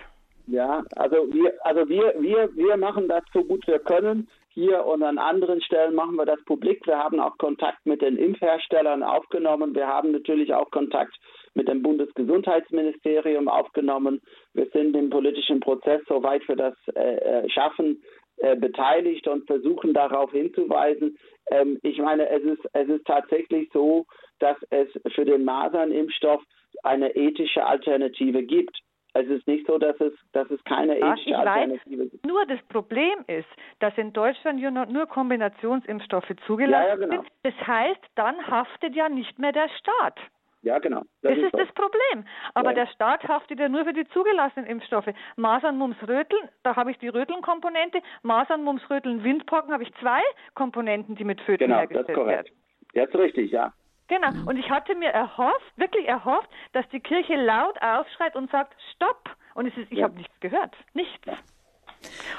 Ja, also wir, also wir, wir, wir machen das so gut wir können hier und an anderen Stellen machen wir das publik. Wir haben auch Kontakt mit den Impfherstellern aufgenommen. Wir haben natürlich auch Kontakt mit dem Bundesgesundheitsministerium aufgenommen. Wir sind im politischen Prozess, soweit wir das äh, äh, schaffen, äh, beteiligt und versuchen darauf hinzuweisen. Ähm, ich meine, es ist, es ist tatsächlich so, dass es für den Masernimpfstoff eine ethische Alternative gibt. Es ist nicht so, dass es, dass es keine ethische ich Alternative weiß. gibt. Nur das Problem ist, dass in Deutschland nur Kombinationsimpfstoffe zugelassen Ja, ja, genau. sind. Das heißt, dann haftet ja nicht mehr der Staat. Ja, genau. Das, ist so. das Problem. Aber Ja. der Staat haftet ja nur für die zugelassenen Impfstoffe. Masern, Mumps, Röteln, da habe ich die Röteln-Komponente. Masern, Mumps, Röteln, Windpocken habe ich zwei Komponenten, die mit Föten Genau, das hergestellt ist korrekt. werden. Jetzt richtig, ja. Genau. Und ich hatte mir erhofft, wirklich erhofft, dass die Kirche laut aufschreit und sagt, stopp. Und es ist, ich Ja. habe nichts gehört. Nichts.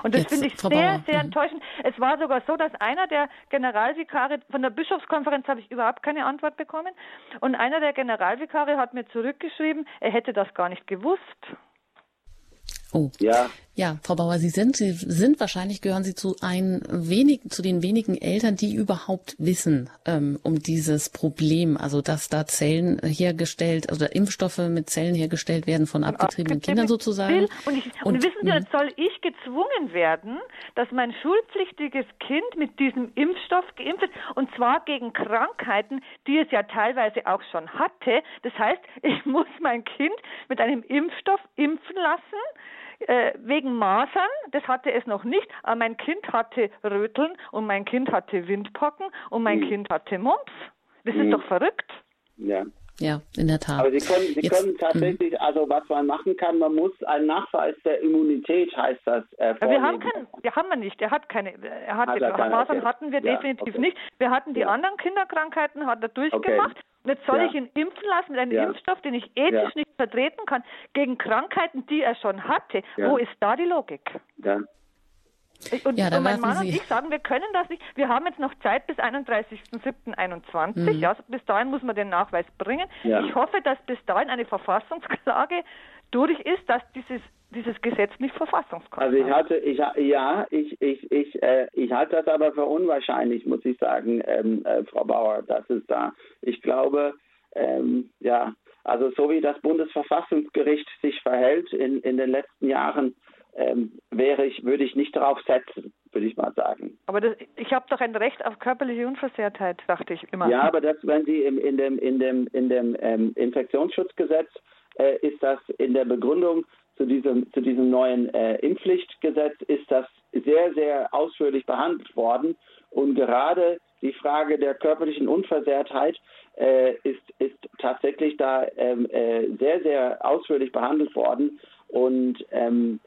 Und das finde ich Frau sehr, Bauer, sehr mhm. enttäuschend. Es war sogar so, dass einer der Generalvikare von der Bischofskonferenz habe ich überhaupt keine Antwort bekommen. Und einer der Generalvikare hat mir zurückgeschrieben, er hätte das gar nicht gewusst. Oh. Ja, Ja, Frau Bauer, Sie sind, Sie sind wahrscheinlich gehören Sie zu ein wenig, zu den wenigen Eltern, die überhaupt wissen ähm, um dieses Problem, also dass da Zellen hergestellt, also Impfstoffe mit Zellen hergestellt werden von abgetriebenen Kindern sozusagen. Will. Und, ich, und, Und, wissen Sie, jetzt soll ich gezwungen werden, dass mein schulpflichtiges Kind mit diesem Impfstoff geimpft wird, und zwar gegen Krankheiten, die es ja teilweise auch schon hatte. Das heißt, ich muss mein Kind mit einem Impfstoff impfen lassen. Äh, wegen Masern, das hatte es noch nicht, aber mein Kind hatte Röteln und mein Kind hatte Windpocken und mein Hm. Kind hatte Mumps. Das Hm. ist doch verrückt. ja. Ja, in der Tat. Aber Sie können, Sie Jetzt- können tatsächlich, also was man machen kann, man muss einen Nachweis der Immunität, heißt das, äh, Ja, wir haben keinen, wir haben wir nicht. Er hat keine, er hatte, Hat er keine, Masern okay. hatten wir Ja, definitiv okay. nicht. Wir hatten die Ja. anderen Kinderkrankheiten, hat er durchgemacht. Und jetzt soll Ja. ich ihn impfen lassen mit einem Ja. Impfstoff, den ich ethisch Ja. nicht vertreten kann, gegen Krankheiten, die er schon hatte. Ja. Wo ist da die Logik? Ja. Ich- Und, Ja, und mein Mann und Sie- ich sagen, wir können das nicht. Wir haben jetzt noch Zeit bis 31.07.21. Mhm. Ja, also bis dahin muss man den Nachweis bringen. Ja. Ich hoffe, dass bis dahin eine Verfassungsklage durch ist, dass dieses, dieses Gesetz nicht verfassungskonform Also ich hatte, ich ha- ja, ich ich ich äh, ich halte das aber für unwahrscheinlich, muss ich sagen, ähm, äh, Frau Bauer, dass es da. Ich glaube, ähm, ja, also so wie das Bundesverfassungsgericht sich verhält in in den letzten Jahren, ähm, wäre ich würde ich nicht darauf setzen, würde ich mal sagen. Aber das, ich habe doch ein Recht auf körperliche Unversehrtheit, dachte ich immer. Ja, aber das, wenn Sie im, in dem, in dem, in dem ähm, Infektionsschutzgesetz äh, ist das in der Begründung zu diesem, zu diesem neuen äh, Impfpflichtgesetz ist das sehr, sehr ausführlich behandelt worden. Und gerade die Frage der körperlichen Unversehrtheit äh, ist, ist tatsächlich da ähm, äh, sehr, sehr ausführlich behandelt worden. Und ähm,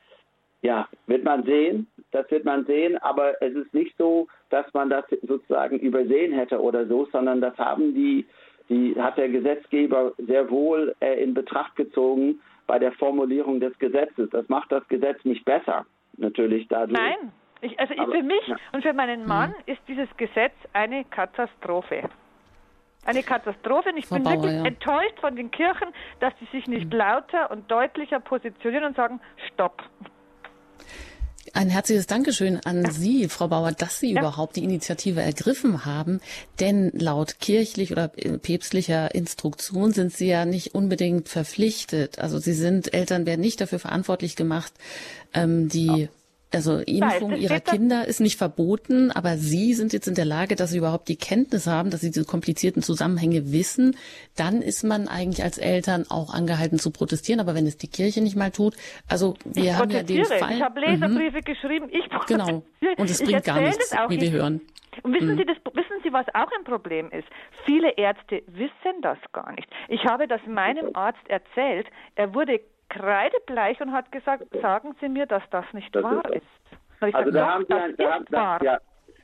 ja, wird man sehen, das wird man sehen, aber es ist nicht so, dass man das sozusagen übersehen hätte oder so, sondern das haben die, die hat der Gesetzgeber sehr wohl äh, in Betracht gezogen bei der Formulierung des Gesetzes. Das macht das Gesetz nicht besser, natürlich dadurch. Nein, ich, also ich, Aber- für mich ja. und für meinen Mann ist dieses Gesetz eine Katastrophe. Eine Katastrophe. Und ich Frau bin Bauer, wirklich ja. enttäuscht von den Kirchen, dass sie sich nicht lauter und deutlicher positionieren und sagen, stopp. Ein herzliches Dankeschön an Sie, Frau Bauer, dass Sie Ja. überhaupt die Initiative ergriffen haben. Denn laut kirchlich oder äh, päpstlicher Instruktion sind Sie ja nicht unbedingt verpflichtet. Also Sie sind, Eltern werden nicht dafür verantwortlich gemacht, ähm, die also Impfung ihrer Kinder ist nicht verboten, aber Sie sind jetzt in der Lage, dass Sie überhaupt die Kenntnis haben, dass Sie diese komplizierten Zusammenhänge wissen. Dann ist man eigentlich als Eltern auch angehalten zu protestieren. Aber wenn es die Kirche nicht mal tut, also wir ich haben ja den. Fall. Ich habe Mhm. Leserbriefe geschrieben. Ich Genau. protestiere. Und es bringt gar nichts, wie wir hören. Und wissen Mhm. Sie, das, wissen Sie, was auch ein Problem ist? Viele Ärzte wissen das gar nicht. Ich habe das meinem Arzt erzählt. Er wurde kreidebleich und hat gesagt, sagen Sie mir, dass das nicht Das wahr ist- Also da haben, Sie ein, ja,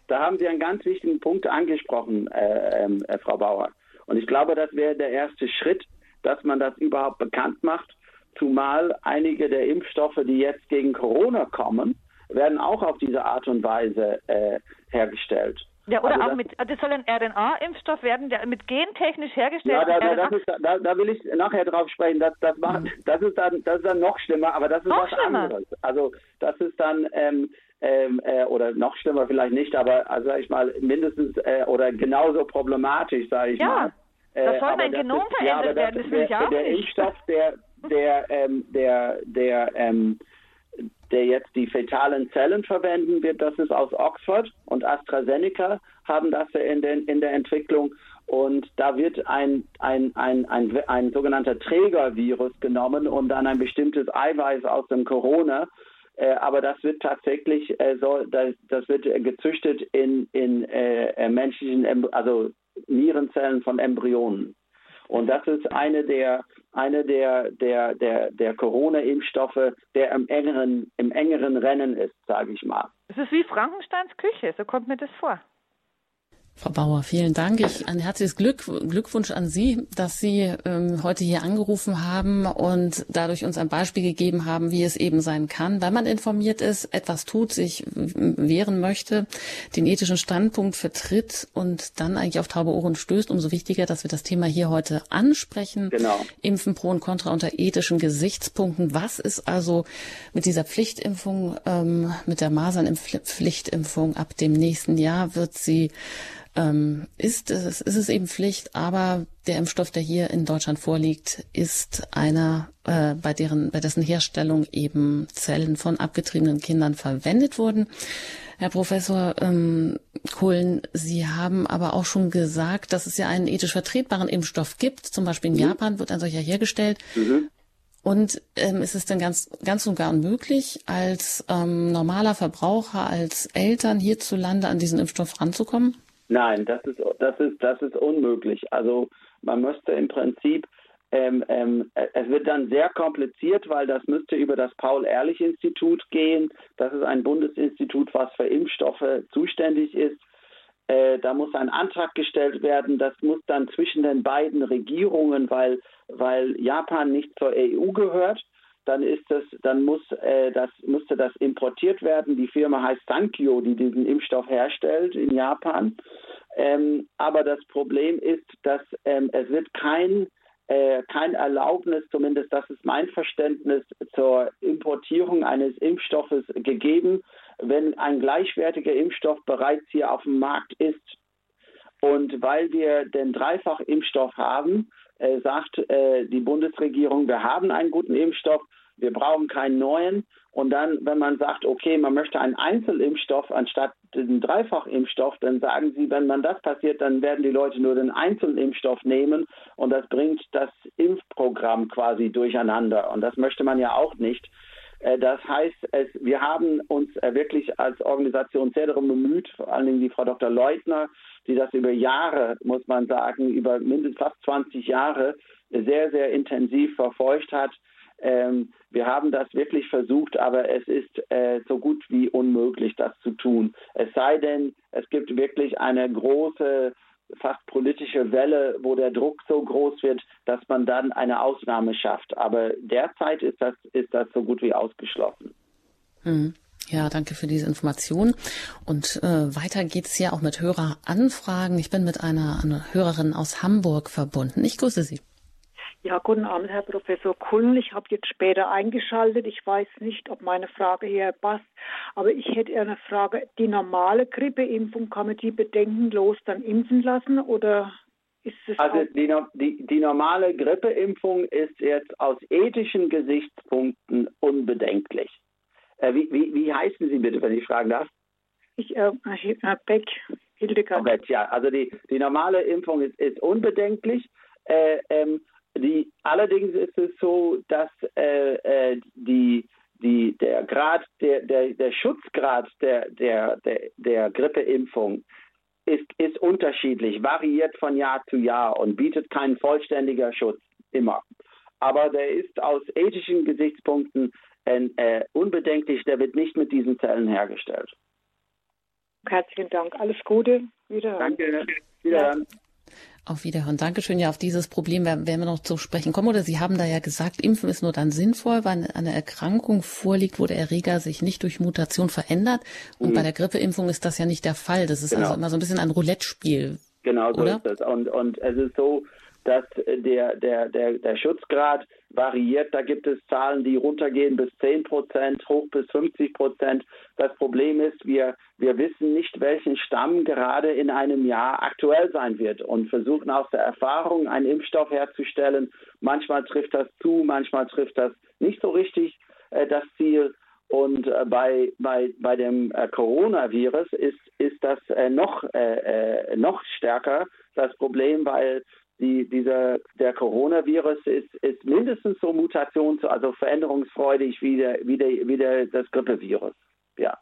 da haben Sie einen ganz wichtigen Punkt angesprochen, äh, ähm, äh, Frau Bauer. Und ich glaube, das wäre der erste Schritt, dass man das überhaupt bekannt macht, zumal einige der Impfstoffe, die jetzt gegen Corona kommen, werden auch auf diese Art und Weise äh, hergestellt. Ja, oder Also auch das- mit, das soll ein RNA-Impfstoff werden, der mit gentechnisch hergestellt Ja, da, da, das ist, da, da will ich nachher drauf sprechen. Das, das, macht, das, ist dann, das ist dann noch schlimmer, aber das ist Noch was schlimmer? anderes. Also das ist dann, ähm, ähm, äh, oder noch schlimmer vielleicht nicht, aber also sag ich mal mindestens äh, oder genauso problematisch, sage ich ja, mal. Äh, da soll mein Genom verändert ja, werden, das, das will ich auch der, der Impfstoff, der der ähm, der der ähm, der jetzt die fetalen Zellen verwenden wird, das ist aus Oxford und AstraZeneca haben das in, den, in der Entwicklung und da wird ein, ein, ein, ein, ein sogenannter Trägervirus genommen und dann ein bestimmtes Eiweiß aus dem Corona. Äh, aber das wird tatsächlich, äh, so, das, das wird gezüchtet in, in äh, äh menschlichen, also Nierenzellen von Embryonen. Und das ist eine der, eine der, der, der, der Corona-Impfstoffe, der im engeren, im engeren Rennen ist, sage ich mal. Es ist wie Frankensteins Küche, so kommt mir das vor. Frau Bauer, vielen Dank. Ich, ein herzliches Glück, Glückwunsch an Sie, dass Sie ähm, heute hier angerufen haben und dadurch uns ein Beispiel gegeben haben, wie es eben sein kann, wenn man informiert ist, etwas tut, sich wehren möchte, den ethischen Standpunkt vertritt und dann eigentlich auf taube Ohren stößt. Umso wichtiger, dass wir das Thema hier heute ansprechen. Genau. Impfen pro und contra unter ethischen Gesichtspunkten. Was ist also mit dieser Pflichtimpfung, ähm, mit der Masernimpfpflichtimpfung ab dem nächsten Jahr wird sie ähm, ist, es, ist es eben Pflicht, aber der Impfstoff, der hier in Deutschland vorliegt, ist einer, äh, bei deren, bei dessen Herstellung eben Zellen von abgetriebenen Kindern verwendet wurden. Herr Professor ähm, Kohlen, Sie haben aber auch schon gesagt, dass es ja einen ethisch vertretbaren Impfstoff gibt. Zum Beispiel in mhm. Japan wird ein solcher hergestellt. Mhm. Und ähm, ist es denn ganz, ganz und gar unmöglich, als ähm, normaler Verbraucher, als Eltern hierzulande an diesen Impfstoff ranzukommen? Nein, das ist, das ist, das ist unmöglich. Also man müsste im Prinzip, ähm, ähm, es wird dann sehr kompliziert, weil das müsste über das Paul-Ehrlich-Institut gehen. Das ist ein Bundesinstitut, was für Impfstoffe zuständig ist. Äh, da muss ein Antrag gestellt werden. Das muss dann zwischen den beiden Regierungen, weil, weil Japan nicht zur EU gehört, dann ist das, dann muss äh, das musste das importiert werden. Die Firma heißt Sankyo, die diesen Impfstoff herstellt in Japan. Ähm, aber das Problem ist, dass ähm, es wird kein äh, kein Erlaubnis, zumindest das ist mein Verständnis, zur Importierung eines Impfstoffes gegeben, wenn ein gleichwertiger Impfstoff bereits hier auf dem Markt ist. Und weil wir den Dreifachimpfstoff haben, äh, sagt äh, die Bundesregierung, wir haben einen guten Impfstoff, wir brauchen keinen neuen. Und dann, wenn man sagt, okay, man möchte einen Einzelimpfstoff anstatt den Dreifachimpfstoff, dann sagen sie, wenn man das passiert, dann werden die Leute nur den Einzelimpfstoff nehmen und das bringt das Impfprogramm quasi durcheinander. Und das möchte man ja auch nicht. Äh, das heißt, es, wir haben uns äh, wirklich als Organisation sehr darum bemüht, vor allen Dingen die Frau Dr. Leutner, die das über Jahre, muss man sagen, über mindestens fast 20 Jahre sehr, sehr intensiv verfolgt hat, ähm, wir haben das wirklich versucht, aber es ist äh, so gut wie unmöglich, das zu tun. Es sei denn, es gibt wirklich eine große, fast politische Welle, wo der Druck so groß wird, dass man dann eine Ausnahme schafft. Aber derzeit ist das, ist das so gut wie ausgeschlossen. Hm. Ja, danke für diese Information. Und äh, weiter geht es ja auch mit Höreranfragen. Ich bin mit einer, einer Hörerin aus Hamburg verbunden. Ich grüße Sie. Ja, guten Abend, Herr Professor Kullen. Ich habe jetzt später eingeschaltet. Ich weiß nicht, ob meine Frage hier passt, aber ich hätte eine Frage. Die normale Grippeimpfung, kann man die bedenkenlos dann impfen lassen oder ist es Also die, die, die normale Grippeimpfung ist jetzt aus ethischen Gesichtspunkten unbedenklich. Äh, wie, wie, wie heißen Sie bitte, wenn ich fragen darf? Ich, äh, Beck, Hildegard. Okay, ja, also die, die normale Impfung ist, ist unbedenklich. Äh, ähm, die, allerdings ist es so, dass äh, äh, die, die, der Grad, der, der, der Schutzgrad der, der, der, der Grippeimpfung ist, ist unterschiedlich, variiert von Jahr zu Jahr und bietet keinen vollständigen Schutz immer. Aber der ist aus ethischen Gesichtspunkten äh, unbedenklich, der wird nicht mit diesen Zellen hergestellt. Herzlichen Dank, alles Gute, wiederhören. Danke, wiederhören. Ja. Auf Wiederhören. Dankeschön. Ja, auf dieses Problem werden wir noch zu sprechen kommen. Oder Sie haben da ja gesagt, Impfen ist nur dann sinnvoll, wenn eine Erkrankung vorliegt, wo der Erreger sich nicht durch Mutation verändert. Und mhm. bei der Grippeimpfung ist das ja nicht der Fall. Das ist genau. also immer so ein bisschen ein Roulette-Spiel. Genau so oder? ist es. Und, und es ist so, dass der, der, der, der Schutzgrad variiert. Da gibt es Zahlen, die runtergehen bis 10 Prozent, hoch bis 50 Prozent. Das Problem ist, wir, wir wissen nicht, welchen Stamm gerade in einem Jahr aktuell sein wird und versuchen aus der Erfahrung einen Impfstoff herzustellen. Manchmal trifft das zu, manchmal trifft das nicht so richtig äh, das Ziel. Und äh, bei, bei, bei dem äh, Coronavirus ist, ist das äh, noch, äh, äh, noch stärker das Problem, weil die, dieser, der Coronavirus ist, ist mindestens so mutations-, also veränderungsfreudig wie, der, wie, der, wie der, das Grippevirus. Ja.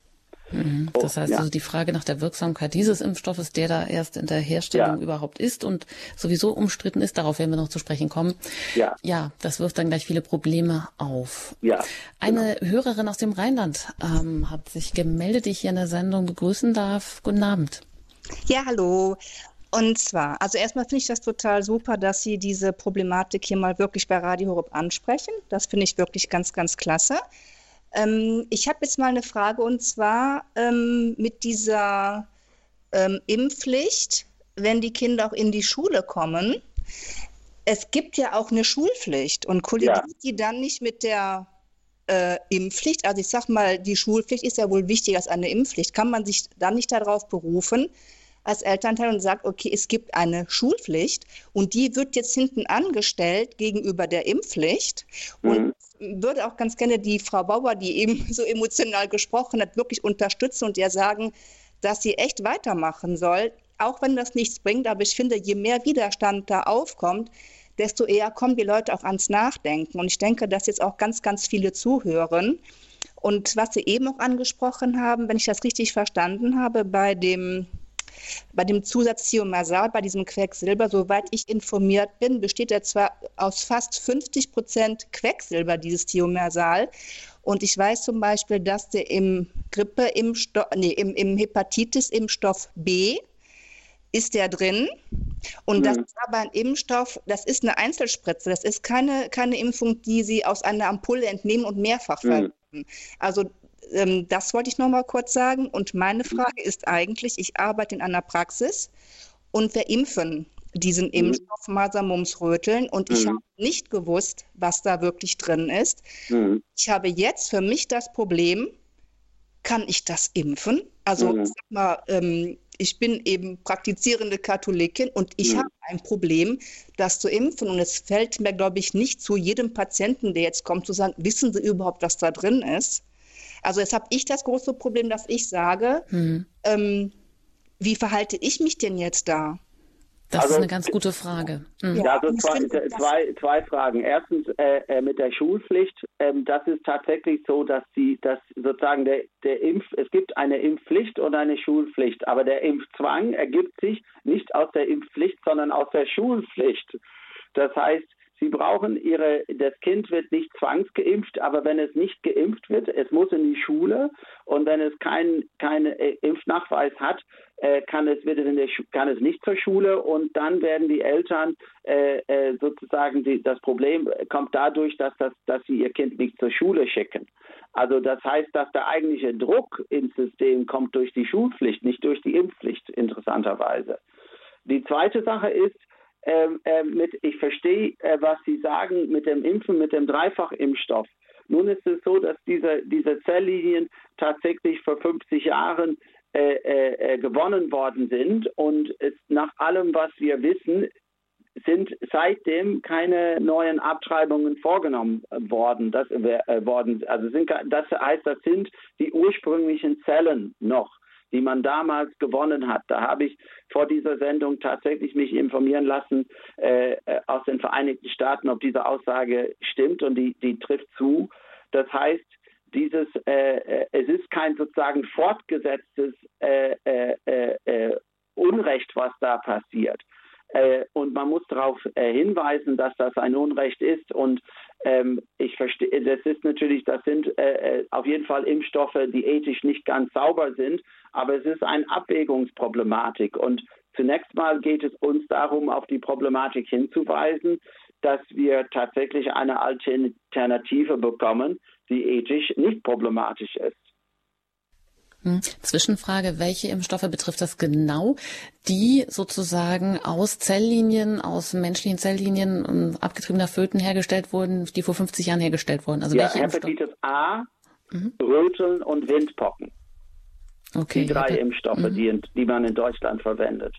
Mhm. Das heißt ja. also die Frage nach der Wirksamkeit dieses Impfstoffes, der da erst in der Herstellung ja. überhaupt ist und sowieso umstritten ist, darauf werden wir noch zu sprechen kommen. Ja. Ja, das wirft dann gleich viele Probleme auf. Ja. Eine genau. Hörerin aus dem Rheinland ähm, hat sich gemeldet, die ich hier in der Sendung begrüßen darf. Guten Abend. Ja, hallo. Und zwar, also erstmal finde ich das total super, dass Sie diese Problematik hier mal wirklich bei Radio Horeb ansprechen. Das finde ich wirklich ganz, ganz klasse. Ähm, ich habe jetzt mal eine Frage und zwar ähm, mit dieser ähm, Impfpflicht, wenn die Kinder auch in die Schule kommen. Es gibt ja auch eine Schulpflicht und kollidiert ja. die dann nicht mit der äh, Impfpflicht? Also ich sage mal, die Schulpflicht ist ja wohl wichtiger als eine Impfpflicht. Kann man sich dann nicht darauf berufen, als Elternteil und sagt, okay, es gibt eine Schulpflicht und die wird jetzt hinten angestellt gegenüber der Impfpflicht. Und mhm. würde auch ganz gerne die Frau Bauer, die eben so emotional gesprochen hat, wirklich unterstützen und ihr sagen, dass sie echt weitermachen soll, auch wenn das nichts bringt. Aber ich finde, je mehr Widerstand da aufkommt, desto eher kommen die Leute auch ans Nachdenken. Und ich denke, dass jetzt auch ganz, ganz viele zuhören. Und was Sie eben auch angesprochen haben, wenn ich das richtig verstanden habe, bei dem bei dem Zusatz Thiomersal, bei diesem Quecksilber, soweit ich informiert bin, besteht er zwar aus fast 50 Prozent Quecksilber, dieses Thiomersal. Und ich weiß zum Beispiel, dass der im Grippe, im, nee, im, im Hepatitis-Impfstoff B ist der drin. Und mhm. das ist aber ein Impfstoff, das ist eine Einzelspritze. Das ist keine, keine Impfung, die Sie aus einer Ampulle entnehmen und mehrfach mhm. verwenden. Also ähm, das wollte ich noch mal kurz sagen. Und meine mhm. Frage ist eigentlich, ich arbeite in einer Praxis und wir impfen diesen mhm. Impfstoff Masern, Mumps, Röteln und ich mhm. habe nicht gewusst, was da wirklich drin ist. Mhm. Ich habe jetzt für mich das Problem, kann ich das impfen? Also mhm. sag mal, ähm, ich bin eben praktizierende Katholikin und ich mhm. habe ein Problem, das zu impfen. Und es fällt mir, glaube ich, nicht zu jedem Patienten, der jetzt kommt, zu sagen, wissen Sie überhaupt, was da drin ist? Also jetzt habe ich das große Problem, dass ich sage, hm. ähm, wie verhalte ich mich denn jetzt da? Das also, ist eine ganz gute Frage. Mhm. Ja, also zwei, zwei, zwei Fragen. Erstens äh, äh, mit der Schulpflicht. Ähm, das ist tatsächlich so, dass die, dass sozusagen der, der Impf, es gibt eine Impfpflicht und eine Schulpflicht, aber der Impfzwang ergibt sich nicht aus der Impfpflicht, sondern aus der Schulpflicht. Das heißt, Sie brauchen ihre, das Kind wird nicht zwangsgeimpft, aber wenn es nicht geimpft wird, es muss in die Schule und wenn es keinen kein äh, Impfnachweis hat, äh, kann es wird in der, kann es nicht zur Schule und dann werden die Eltern äh, äh, sozusagen die, das Problem kommt dadurch, dass das, dass sie ihr Kind nicht zur Schule schicken. Also das heißt, dass der eigentliche Druck ins System kommt durch die Schulpflicht, nicht durch die Impfpflicht interessanterweise. Die zweite Sache ist, äh, mit, ich verstehe, äh, was Sie sagen mit dem Impfen, mit dem Dreifachimpfstoff. Nun ist es so, dass diese, diese Zelllinien tatsächlich vor 50 Jahren äh, äh, äh, gewonnen worden sind und es, nach allem, was wir wissen, sind seitdem keine neuen Abtreibungen vorgenommen worden. Das, äh, worden. Also sind, das heißt, das sind die ursprünglichen Zellen noch die man damals gewonnen hat. Da habe ich vor dieser Sendung tatsächlich mich informieren lassen äh, äh, aus den Vereinigten Staaten, ob diese Aussage stimmt und die, die trifft zu. Das heißt, dieses, äh, äh es ist kein sozusagen fortgesetztes äh, äh, Unrecht, was da passiert. und man muss darauf hinweisen, dass das ein Unrecht ist und ähm, ich verstehe, das ist natürlich, das sind auf jeden Fall Impfstoffe, die ethisch nicht ganz sauber sind, aber es ist eine Abwägungsproblematik. Und zunächst mal geht es uns darum, auf die Problematik hinzuweisen, dass wir tatsächlich eine Alternative bekommen, die ethisch nicht problematisch ist. Hm. Zwischenfrage, welche Impfstoffe betrifft das genau, die sozusagen aus Zelllinien, aus menschlichen Zelllinien ähm, abgetriebener Föten hergestellt wurden, die vor 50 Jahren hergestellt wurden? Also ja, welche Hepatitis A, mhm. Röteln und Windpocken. Okay. Die drei Hep Impfstoffe, mhm. die, in, die man in Deutschland verwendet.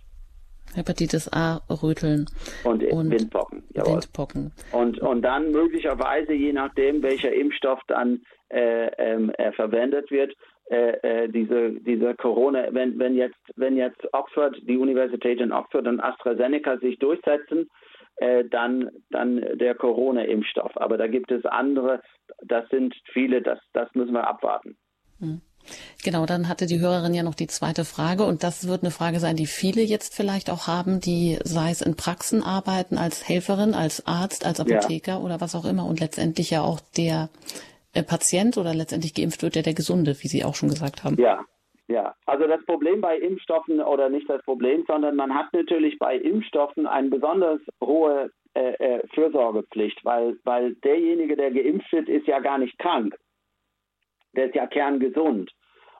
Hepatitis A, Röteln und, und Windpocken. Jawohl. Windpocken. Und, und dann möglicherweise, je nachdem, welcher Impfstoff dann äh, ähm, äh, verwendet wird, äh, äh, diese, diese Corona, wenn, wenn jetzt, wenn jetzt Oxford, die Universität in Oxford und AstraZeneca sich durchsetzen, äh, dann, dann der Corona-Impfstoff. Aber da gibt es andere, das sind viele, das, das müssen wir abwarten. Hm. Genau, dann hatte die Hörerin ja noch die zweite Frage und das wird eine Frage sein, die viele jetzt vielleicht auch haben, die sei es in Praxen arbeiten als Helferin, als Arzt, als Apotheker ja. oder was auch immer und letztendlich ja auch der äh, Patient oder letztendlich geimpft wird, der der Gesunde, wie Sie auch schon gesagt haben. Ja, ja. Also das Problem bei Impfstoffen oder nicht das Problem, sondern man hat natürlich bei Impfstoffen eine besonders hohe äh, äh, Fürsorgepflicht, weil, weil derjenige, der geimpft wird, ist ja gar nicht krank. Der ist ja kerngesund.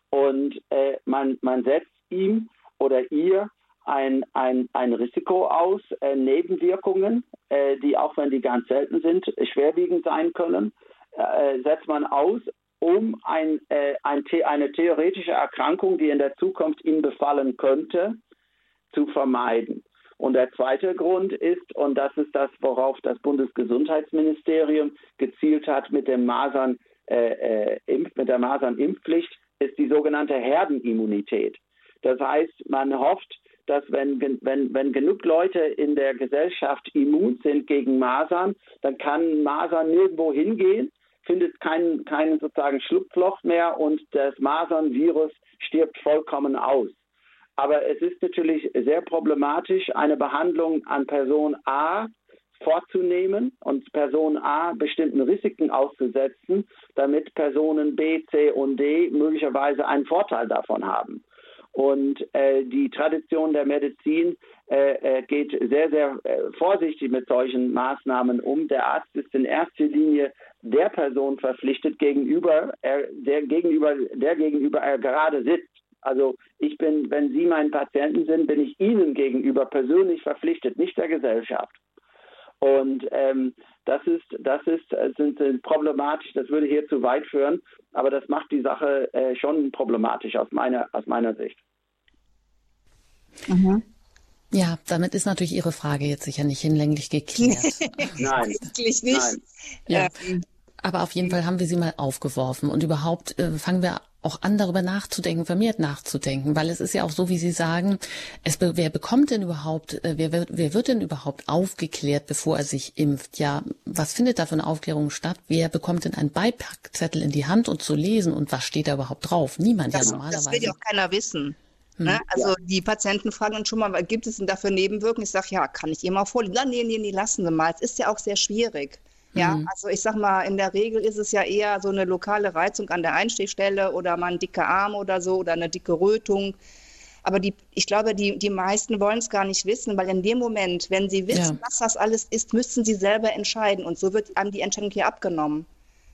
Und äh, man, man setzt ihm oder ihr ein, ein, ein Risiko aus, äh, Nebenwirkungen, äh, die auch wenn die ganz selten sind, schwerwiegend sein können äh, setzt man aus, um ein, äh, ein, eine theoretische Erkrankung, die in der Zukunft ihn befallen könnte, zu vermeiden. Und der zweite Grund ist, und das ist das, worauf das Bundesgesundheitsministerium gezielt hat mit, dem Masern, äh, äh Impf, mit der Masernimpfpflicht, ist die sogenannte Herdenimmunität. Das heißt, man hofft, dass wenn, wenn, wenn genug Leute in der Gesellschaft immun sind gegen Masern, dann kann Masern nirgendwo hingehen findet kein, kein sozusagen Schlupfloch mehr und das Masernvirus stirbt vollkommen aus. Aber es ist natürlich sehr problematisch, eine Behandlung an Person A vorzunehmen und Person A bestimmten Risiken auszusetzen, damit Personen B, C und D möglicherweise einen Vorteil davon haben. Und äh, die Tradition der Medizin äh, äh geht sehr, sehr äh, vorsichtig mit solchen Maßnahmen um. Der Arzt ist in erster Linie der Person verpflichtet gegenüber, er, der gegenüber, der gegenüber er gerade sitzt. Also ich bin, wenn Sie mein Patienten sind, bin ich Ihnen gegenüber persönlich verpflichtet, nicht der Gesellschaft. Und ähm, das ist, das ist, äh, sind, sind problematisch. Das würde hier zu weit führen, aber das macht die Sache äh, schon problematisch aus meiner, aus meiner Sicht. Mhm. Ja, damit ist natürlich Ihre Frage jetzt sicher nicht hinlänglich geklärt. Nein. Eigentlich nicht. Nein. Ja. Ähm, aber auf jeden Fall haben wir sie mal aufgeworfen und überhaupt äh, fangen wir auch an, darüber nachzudenken, vermehrt nachzudenken, weil es ist ja auch so, wie Sie sagen, es, wer bekommt denn überhaupt, äh, wer, wird, wer wird denn überhaupt aufgeklärt, bevor er sich impft? Ja, was findet da für eine Aufklärung statt? Wer bekommt denn einen Beipackzettel in die Hand und zu lesen und was steht da überhaupt drauf? Niemand das, ja normalerweise. Das will ja auch keiner wissen. Hm. Ne? Also ja. die Patienten fragen dann schon mal, gibt es denn da für Nebenwirkungen? Ich sage, ja, kann ich ihr mal vorlesen? Nee, nee, nee, lassen Sie mal. Es ist ja auch sehr schwierig. Ja, mhm. also ich sag mal, in der Regel ist es ja eher so eine lokale Reizung an der Einstichstelle oder mal ein dicker Arm oder so oder eine dicke Rötung. Aber die, ich glaube, die, die meisten wollen es gar nicht wissen, weil in dem Moment, wenn sie wissen, ja. was das alles ist, müssten sie selber entscheiden. Und so wird einem die Entscheidung hier abgenommen.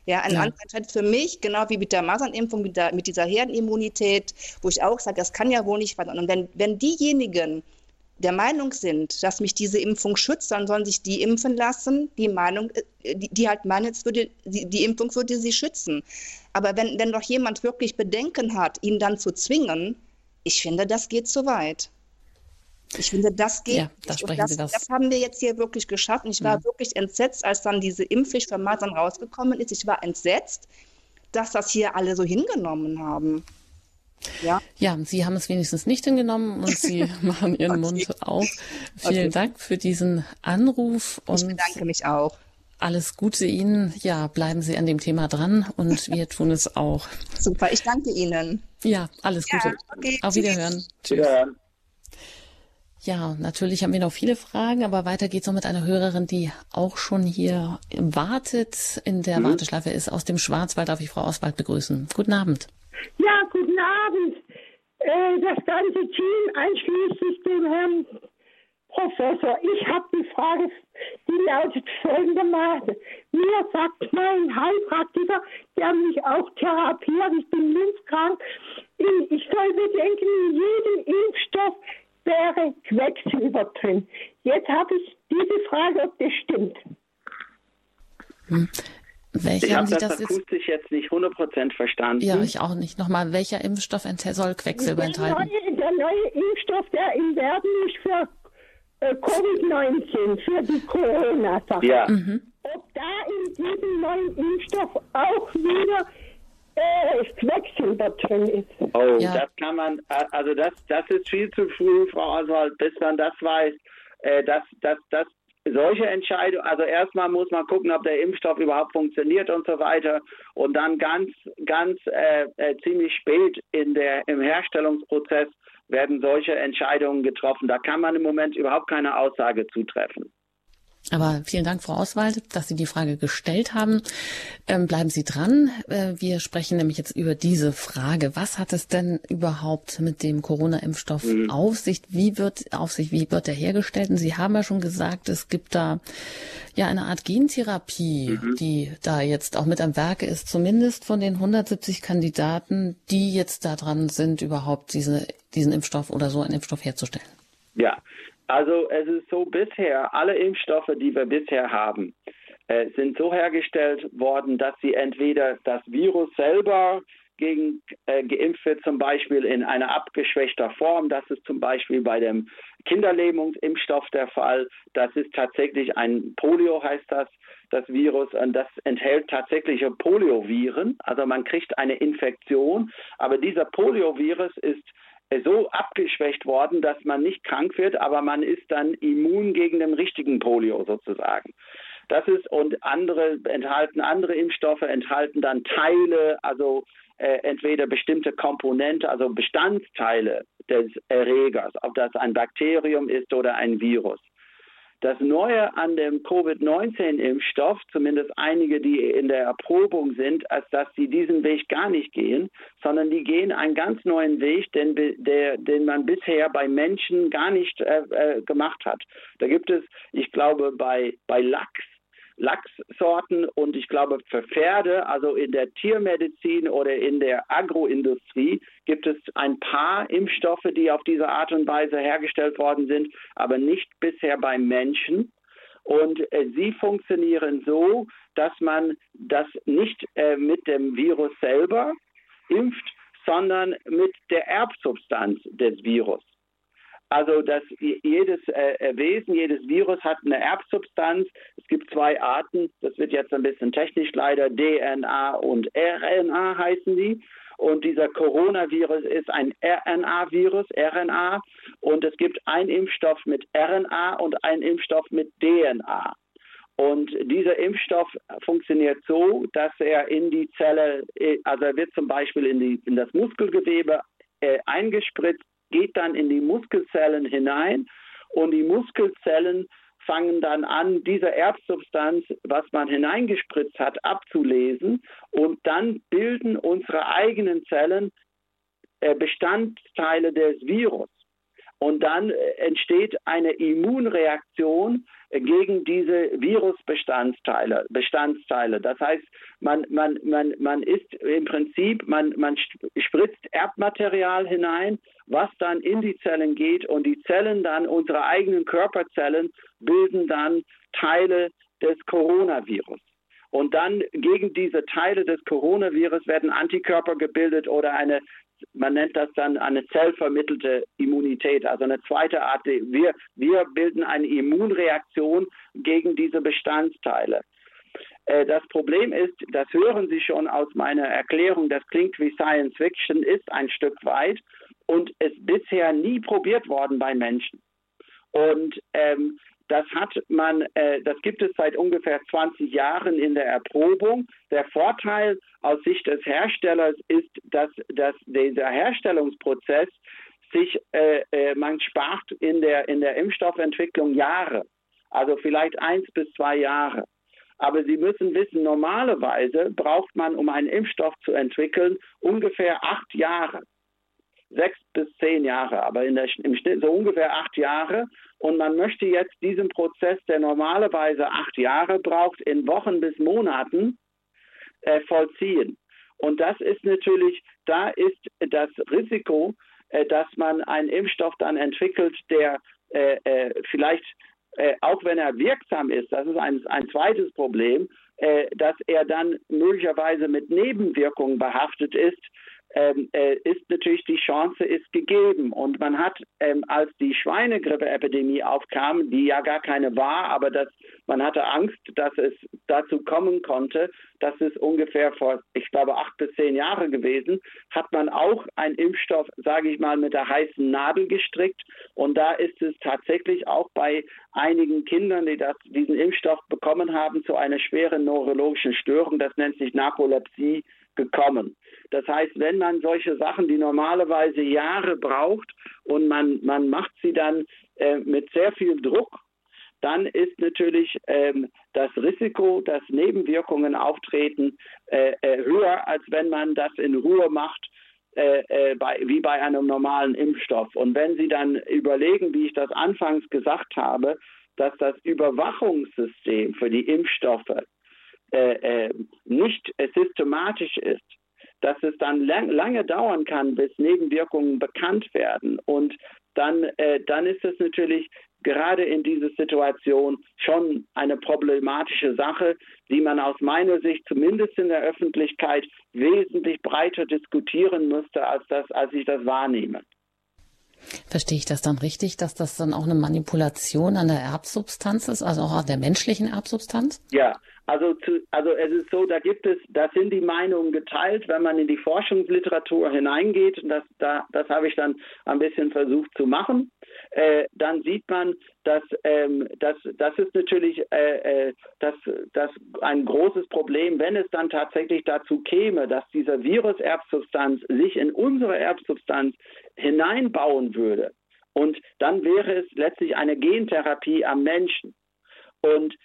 Ja, ein ja. Entscheid für mich, genau wie mit der Masernimpfung, mit, der, mit dieser Herdenimmunität, wo ich auch sage, das kann ja wohl nicht weiter. Und wenn, wenn diejenigen, der Meinung sind, dass mich diese Impfung schützt, dann sollen sich die impfen lassen, die Meinung, äh, die, die halt meinen, jetzt würde, die, die, Impfung würde sie schützen. Aber wenn, wenn doch jemand wirklich Bedenken hat, ihn dann zu zwingen, ich finde, das geht zu weit. Ich finde, das geht. Ja, da sprechen das, Sie das. das haben wir jetzt hier wirklich geschafft. Und ich war mhm. wirklich entsetzt, als dann diese Impfpflicht für Masern rausgekommen ist. Ich war entsetzt, dass das hier alle so hingenommen haben. Ja. ja, Sie haben es wenigstens nicht hingenommen und Sie machen Ihren Mund auf. Vielen okay. Dank für diesen Anruf. Und ich bedanke mich auch. Alles Gute Ihnen. Ja, bleiben Sie an dem Thema dran und wir tun es auch. Super, ich danke Ihnen. Ja, alles Gute. Ja, okay. Auf Wiederhören. Tschüss. Ja, natürlich haben wir noch viele Fragen, aber weiter geht's noch mit einer Hörerin, die auch schon hier wartet, in der mhm. Warteschleife ist. Aus dem Schwarzwald darf ich Frau Oswald begrüßen. Guten Abend. Ja, guten Abend. Äh, das ganze Team, einschließlich dem Herrn Professor. Ich habe die Frage, die lautet folgendermaßen. Mir sagt mein Heilpraktiker, der mich auch therapiert, ich bin linskrank, ich soll bedenken, in jedem Impfstoff wäre Quecksilber drin. Jetzt habe ich diese Frage, ob das stimmt. Welche ich habe das, das akustisch jetzt, jetzt nicht 100% verstanden. Ja, ich auch nicht. Nochmal, welcher Impfstoff soll Quecksilber der enthalten? Neue, der neue Impfstoff, der im Werden ist für äh, Covid-19, für die Corona-Sache. Ja. Mhm. Ob da in diesem neuen Impfstoff auch wieder äh, Quecksilber drin ist. Oh, ja. das kann man, also das, das ist viel zu früh, Frau Oswald, bis man das weiß. Äh, das, das, das solche Entscheidungen, also erstmal muss man gucken, ob der Impfstoff überhaupt funktioniert und so weiter. Und dann ganz, ganz äh, äh, ziemlich spät in der, im Herstellungsprozess werden solche Entscheidungen getroffen. Da kann man im Moment überhaupt keine Aussage zutreffen. Aber vielen Dank, Frau Oswald, dass Sie die Frage gestellt haben. Ähm, bleiben Sie dran. Äh, wir sprechen nämlich jetzt über diese Frage. Was hat es denn überhaupt mit dem Corona-Impfstoff mhm. auf sich? Wie wird auf sich, wie wird er hergestellt? Und Sie haben ja schon gesagt, es gibt da ja eine Art Gentherapie, mhm. die da jetzt auch mit am Werke ist, zumindest von den 170 Kandidaten, die jetzt da dran sind, überhaupt diese, diesen Impfstoff oder so einen Impfstoff herzustellen. Ja, also es ist so bisher, alle Impfstoffe, die wir bisher haben, äh, sind so hergestellt worden, dass sie entweder das Virus selber gegen äh, geimpft wird, zum Beispiel in einer abgeschwächter Form. Das ist zum Beispiel bei dem Kinderlähmungsimpfstoff der Fall. Das ist tatsächlich ein Polio, heißt das, das Virus. Und das enthält tatsächliche Polioviren. Also man kriegt eine Infektion. Aber dieser Poliovirus ist so abgeschwächt worden, dass man nicht krank wird, aber man ist dann immun gegen den richtigen Polio sozusagen. Das ist und andere enthalten andere Impfstoffe enthalten dann Teile, also äh, entweder bestimmte Komponente, also Bestandteile des Erregers, ob das ein Bakterium ist oder ein Virus. Das Neue an dem Covid-19-Impfstoff, zumindest einige, die in der Erprobung sind, ist, dass sie diesen Weg gar nicht gehen, sondern die gehen einen ganz neuen Weg, den, der, den man bisher bei Menschen gar nicht äh, äh, gemacht hat. Da gibt es, ich glaube, bei, bei Lachs Lachssorten und ich glaube für Pferde, also in der Tiermedizin oder in der Agroindustrie, gibt es ein paar Impfstoffe, die auf diese Art und Weise hergestellt worden sind, aber nicht bisher beim Menschen. Und äh, sie funktionieren so, dass man das nicht äh, mit dem Virus selber impft, sondern mit der Erbsubstanz des Virus. Also dass jedes äh, Wesen, jedes Virus hat eine Erbsubstanz. Es gibt zwei Arten, das wird jetzt ein bisschen technisch leider, DNA und RNA heißen die. Und dieser Coronavirus ist ein RNA-Virus, RNA. Und es gibt einen Impfstoff mit RNA und einen Impfstoff mit DNA. Und dieser Impfstoff funktioniert so, dass er in die Zelle, äh, also er wird zum Beispiel in, die, in das Muskelgewebe äh, eingespritzt geht dann in die Muskelzellen hinein und die Muskelzellen fangen dann an, diese Erbsubstanz, was man hineingespritzt hat, abzulesen und dann bilden unsere eigenen Zellen äh, Bestandteile des Virus. Und dann äh, entsteht eine Immunreaktion gegen diese Virusbestandteile. Bestandteile. Das heißt, man, man, man, man ist im Prinzip, man, man spritzt Erbmaterial hinein, was dann in die Zellen geht und die Zellen dann, unsere eigenen Körperzellen, bilden dann Teile des Coronavirus. Und dann gegen diese Teile des Coronavirus werden Antikörper gebildet oder eine man nennt das dann eine zellvermittelte Immunität, also eine zweite Art. Wir, wir bilden eine Immunreaktion gegen diese Bestandteile. Äh, das Problem ist, das hören Sie schon aus meiner Erklärung, das klingt wie Science Fiction, ist ein Stück weit und ist bisher nie probiert worden bei Menschen. Und ähm, das hat man, äh, das gibt es seit ungefähr 20 Jahren in der Erprobung. Der Vorteil aus Sicht des Herstellers ist, dass, dass dieser Herstellungsprozess sich, äh, äh, man spart in der, in der Impfstoffentwicklung Jahre, also vielleicht eins bis zwei Jahre. Aber Sie müssen wissen, normalerweise braucht man, um einen Impfstoff zu entwickeln, ungefähr acht Jahre sechs bis zehn Jahre, aber in der, im Schnitt so ungefähr acht Jahre. Und man möchte jetzt diesen Prozess, der normalerweise acht Jahre braucht, in Wochen bis Monaten äh, vollziehen. Und das ist natürlich, da ist das Risiko, äh, dass man einen Impfstoff dann entwickelt, der äh, äh, vielleicht, äh, auch wenn er wirksam ist, das ist ein, ein zweites Problem, äh, dass er dann möglicherweise mit Nebenwirkungen behaftet ist, ähm, äh, ist natürlich die Chance ist gegeben. Und man hat, ähm, als die Schweinegrippe-Epidemie aufkam, die ja gar keine war, aber das, man hatte Angst, dass es dazu kommen konnte, das ist ungefähr vor, ich glaube, acht bis zehn Jahre gewesen, hat man auch einen Impfstoff, sage ich mal, mit der heißen Nadel gestrickt. Und da ist es tatsächlich auch bei einigen Kindern, die das, diesen Impfstoff bekommen haben, zu einer schweren neurologischen Störung, das nennt sich Narkolepsie, gekommen. Das heißt, wenn man solche Sachen, die normalerweise Jahre braucht und man, man macht sie dann äh, mit sehr viel Druck, dann ist natürlich ähm, das Risiko, dass Nebenwirkungen auftreten, äh, äh, höher, als wenn man das in Ruhe macht, äh, äh, bei, wie bei einem normalen Impfstoff. Und wenn Sie dann überlegen, wie ich das anfangs gesagt habe, dass das Überwachungssystem für die Impfstoffe äh, äh, nicht äh, systematisch ist, dass es dann lang, lange dauern kann, bis Nebenwirkungen bekannt werden. Und dann, äh, dann ist es natürlich gerade in dieser Situation schon eine problematische Sache, die man aus meiner Sicht zumindest in der Öffentlichkeit wesentlich breiter diskutieren müsste, als, das, als ich das wahrnehme. Verstehe ich das dann richtig, dass das dann auch eine Manipulation an der Erbsubstanz ist, also auch an der menschlichen Erbsubstanz? Ja, also, zu, also es ist so, da gibt es, da sind die Meinungen geteilt, wenn man in die Forschungsliteratur hineingeht, und das, da, das habe ich dann ein bisschen versucht zu machen, äh, dann sieht man, dass ähm, das, das ist natürlich äh, äh, das, das ein großes Problem, wenn es dann tatsächlich dazu käme, dass dieser Virus-Erbsubstanz sich in unsere Erbsubstanz hineinbauen würde. Und dann wäre es letztlich eine Gentherapie am Menschen. Und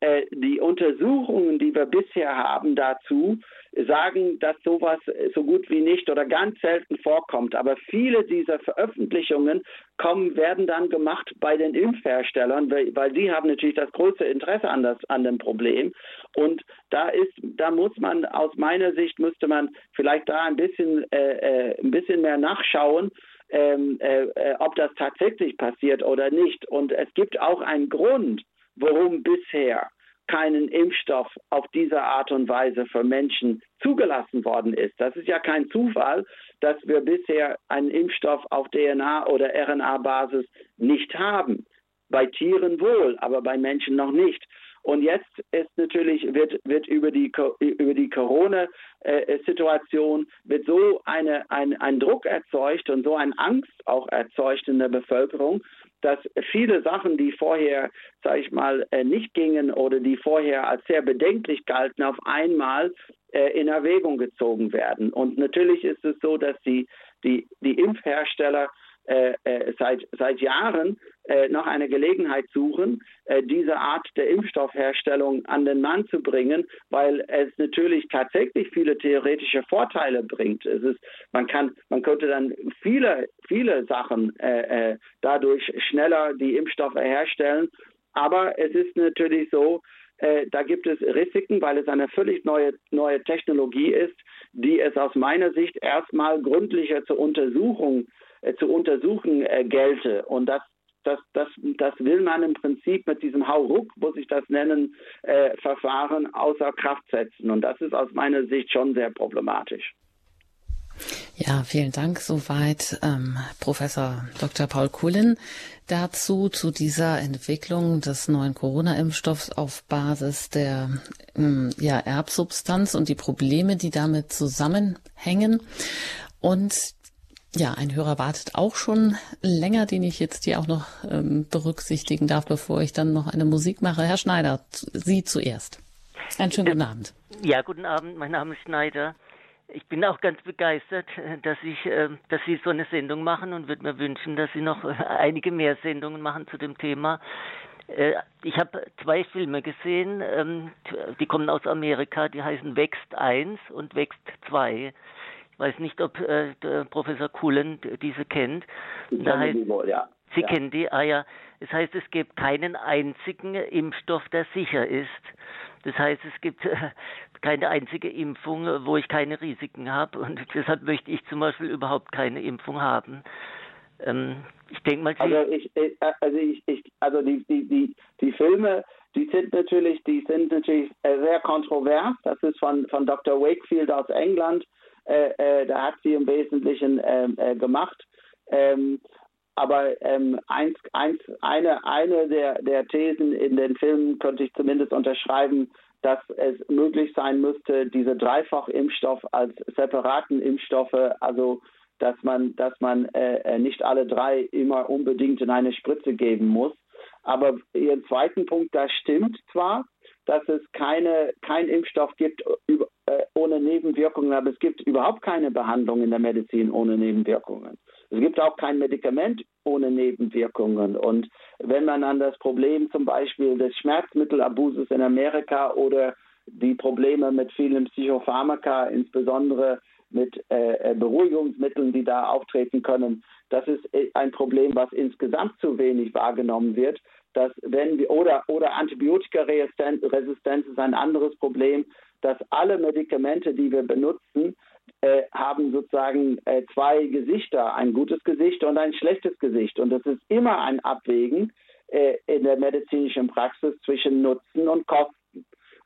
äh, die Untersuchungen, die wir bisher haben dazu, sagen, dass sowas so gut wie nicht oder ganz selten vorkommt. Aber viele dieser Veröffentlichungen kommen, werden dann gemacht bei den Impfherstellern, weil, weil die haben natürlich das größte Interesse an, das, an dem Problem. Und da ist, da muss man aus meiner Sicht müsste man vielleicht da ein bisschen, äh, äh, ein bisschen mehr nachschauen, ähm, äh, äh ob das tatsächlich passiert oder nicht. Und es gibt auch einen Grund, warum bisher keinen Impfstoff auf diese Art und Weise für Menschen zugelassen worden ist. Das ist ja kein Zufall, dass wir bisher einen Impfstoff auf DNA- oder RNA-Basis nicht haben. Bei Tieren wohl, aber bei Menschen noch nicht. Und jetzt ist natürlich, wird, wird über die, über die Corona-Situation, wird so eine, ein, ein Druck erzeugt und so eine Angst auch erzeugt in der Bevölkerung, dass viele Sachen, die vorher, sage ich mal, äh, nicht gingen oder die vorher als sehr bedenklich galten, auf einmal äh, in Erwägung gezogen werden. Und natürlich ist es so, dass die, die, die Impfhersteller äh, äh, seit, seit Jahren äh, noch eine Gelegenheit suchen, äh, diese Art der Impfstoffherstellung an den Mann zu bringen, weil es natürlich tatsächlich viele theoretische Vorteile bringt. Es ist, man kann, man könnte dann viele, viele Sachen äh, äh, dadurch schneller die Impfstoffe herstellen. Aber es ist natürlich so, da gibt es Risiken, weil es eine völlig neue, neue Technologie ist, die es aus meiner Sicht erstmal gründlicher zur Untersuchung äh, zu untersuchen äh, gelte. Und das, das, das, das will man im Prinzip mit diesem Hauruck, muss ich das nennen, äh, Verfahren außer Kraft setzen. Und das ist aus meiner Sicht schon sehr problematisch. Ja, vielen Dank. Soweit ähm, Professor Dr. Paul Kullin dazu, zu dieser Entwicklung des neuen Corona-Impfstoffs auf Basis der ähm, ja, Erbsubstanz und die Probleme, die damit zusammenhängen. Und ja, ein Hörer wartet auch schon länger, den ich jetzt hier auch noch ähm, berücksichtigen darf, bevor ich dann noch eine Musik mache. Herr Schneider, Sie zuerst. Einen schönen guten Abend. Ja, guten Abend. Mein Name ist Schneider. Ich bin auch ganz begeistert, dass ich, äh, dass Sie so eine Sendung machen und würde mir wünschen, dass Sie noch einige mehr Sendungen machen zu dem Thema. Äh, ich habe zwei Filme gesehen, ähm, die kommen aus Amerika, die heißen Wächst 1 und Wächst 2 weiß nicht, ob äh, Professor Kullen diese kennt. Ich da heißt, die wohl, ja. Sie ja. kennen die, ah ja. Das heißt, es gibt keinen einzigen Impfstoff, der sicher ist. Das heißt, es gibt äh, keine einzige Impfung, wo ich keine Risiken habe. Und deshalb möchte ich zum Beispiel überhaupt keine Impfung haben. Ähm, ich denke mal, also ich, also ich, ich also die, die, die, die Filme, die sind natürlich, die sind natürlich sehr kontrovers. Das ist von, von Dr. Wakefield aus England. Äh, äh, da hat sie im Wesentlichen ähm, äh, gemacht. Ähm, aber ähm, eins, eins, eine, eine der, der Thesen in den Filmen könnte ich zumindest unterschreiben, dass es möglich sein müsste, diese Dreifachimpfstoff als separaten Impfstoffe, also dass man, dass man äh, äh, nicht alle drei immer unbedingt in eine Spritze geben muss. Aber Ihren zweiten Punkt, das stimmt zwar, dass es keine, kein Impfstoff gibt äh, ohne Nebenwirkungen, aber es gibt überhaupt keine Behandlung in der Medizin ohne Nebenwirkungen. Es gibt auch kein Medikament ohne Nebenwirkungen. Und wenn man an das Problem zum Beispiel des Schmerzmittelabuses in Amerika oder die Probleme mit vielen Psychopharmaka, insbesondere mit äh, äh, Beruhigungsmitteln, die da auftreten können. Das ist äh, ein Problem, was insgesamt zu wenig wahrgenommen wird. Dass wenn wir, oder, oder Antibiotikaresistenz ist ein anderes Problem, dass alle Medikamente, die wir benutzen, äh, haben sozusagen äh, zwei Gesichter, ein gutes Gesicht und ein schlechtes Gesicht. Und das ist immer ein Abwägen äh, in der medizinischen Praxis zwischen Nutzen und Kosten.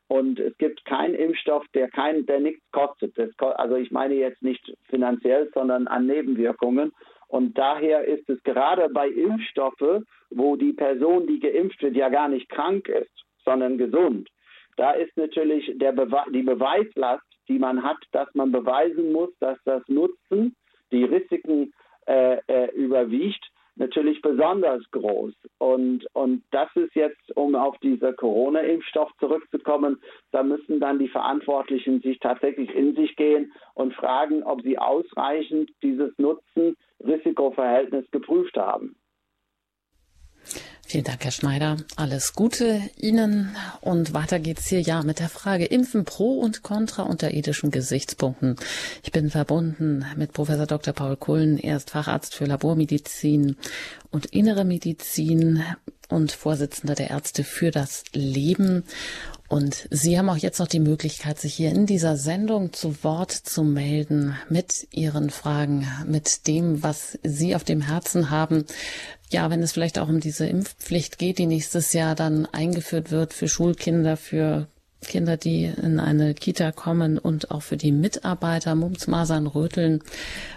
Und es gibt keinen Impfstoff, der kein, der nichts kostet. Das, also ich meine jetzt nicht finanziell, sondern an Nebenwirkungen. Und daher ist es gerade bei Impfstoffe, wo die Person, die geimpft wird, ja gar nicht krank ist, sondern gesund. Da ist natürlich Bewe die Beweislast, die man hat, dass man beweisen muss, dass das Nutzen, die Risiken äh, äh, überwiegt natürlich besonders groß. Und, und das ist jetzt, um auf dieser Corona-Impfstoff zurückzukommen, da müssen dann die Verantwortlichen sich tatsächlich in sich gehen und fragen, ob sie ausreichend dieses Nutzen-Risikoverhältnis geprüft haben. Vielen Dank, Herr Schneider. Alles Gute Ihnen. Und weiter geht's hier ja mit der Frage Impfen pro und contra unter ethischen Gesichtspunkten. Ich bin verbunden mit Professor Dr. Paul Kullen. Er ist Facharzt für Labormedizin und innere Medizin und Vorsitzender der Ärzte für das Leben. Und Sie haben auch jetzt noch die Möglichkeit, sich hier in dieser Sendung zu Wort zu melden mit Ihren Fragen, mit dem, was Sie auf dem Herzen haben. Ja, wenn es vielleicht auch um diese Impfpflicht geht, die nächstes Jahr dann eingeführt wird für Schulkinder, für Kinder, die in eine Kita kommen und auch für die Mitarbeiter Mumps, Masern, Röteln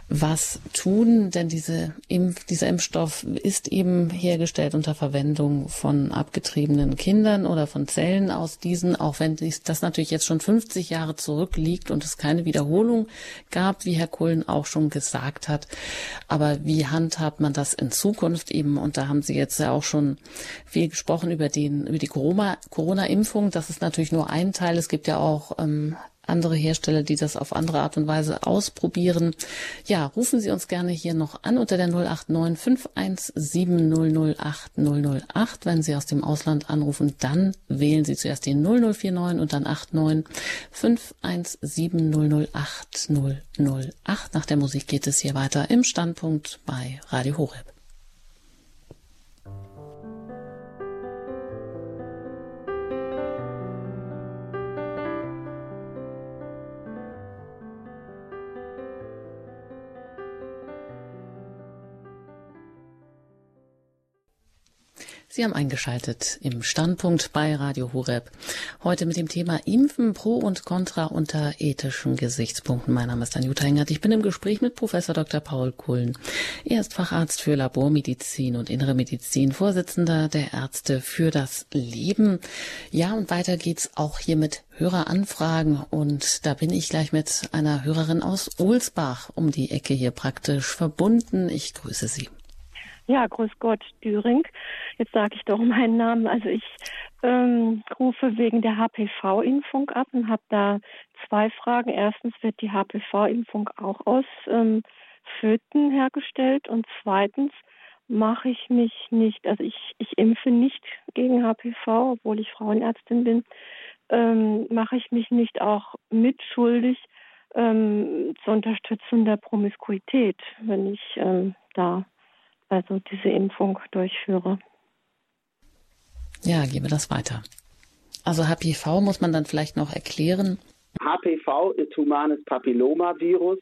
was tun, denn diese Impf, dieser Impfstoff ist eben hergestellt unter Verwendung von abgetriebenen Kindern oder von Zellen aus diesen, auch wenn das natürlich jetzt schon 50 Jahre zurückliegt und es keine Wiederholung gab, wie Herr Kohlen auch schon gesagt hat. Aber wie handhabt man das in Zukunft eben? Und da haben Sie jetzt ja auch schon viel gesprochen über den, über die Corona-Impfung. Das ist natürlich nur Teil. Es gibt ja auch ähm, andere Hersteller, die das auf andere Art und Weise ausprobieren. Ja, rufen Sie uns gerne hier noch an unter der 089 517 008 008. Wenn Sie aus dem Ausland anrufen, dann wählen Sie zuerst den 0049 und dann 89 517 008 008. Nach der Musik geht es hier weiter im Standpunkt bei Radio Horeb. Sie haben eingeschaltet im Standpunkt bei Radio Horeb. Heute mit dem Thema Impfen pro und contra unter ethischen Gesichtspunkten. Mein Name ist Anjuta Engert. Ich bin im Gespräch mit Professor Dr. Paul Kullen. Er ist Facharzt für Labormedizin und Innere Medizin, Vorsitzender der Ärzte für das Leben. Ja, und weiter geht's auch hier mit Höreranfragen und da bin ich gleich mit einer Hörerin aus Ohlsbach um die Ecke hier praktisch verbunden. Ich grüße Sie. Ja, grüß Gott, Düring. Jetzt sage ich doch meinen Namen. Also ich ähm, rufe wegen der HPV-Impfung ab und habe da zwei Fragen. Erstens wird die HPV-Impfung auch aus ähm, Föten hergestellt und zweitens mache ich mich nicht, also ich, ich impfe nicht gegen HPV, obwohl ich Frauenärztin bin, ähm, mache ich mich nicht auch mitschuldig ähm, zur Unterstützung der Promiskuität, wenn ich ähm, da also diese Impfung durchführe. Ja, gebe das weiter. Also HPV muss man dann vielleicht noch erklären. HPV ist humanes Papillomavirus.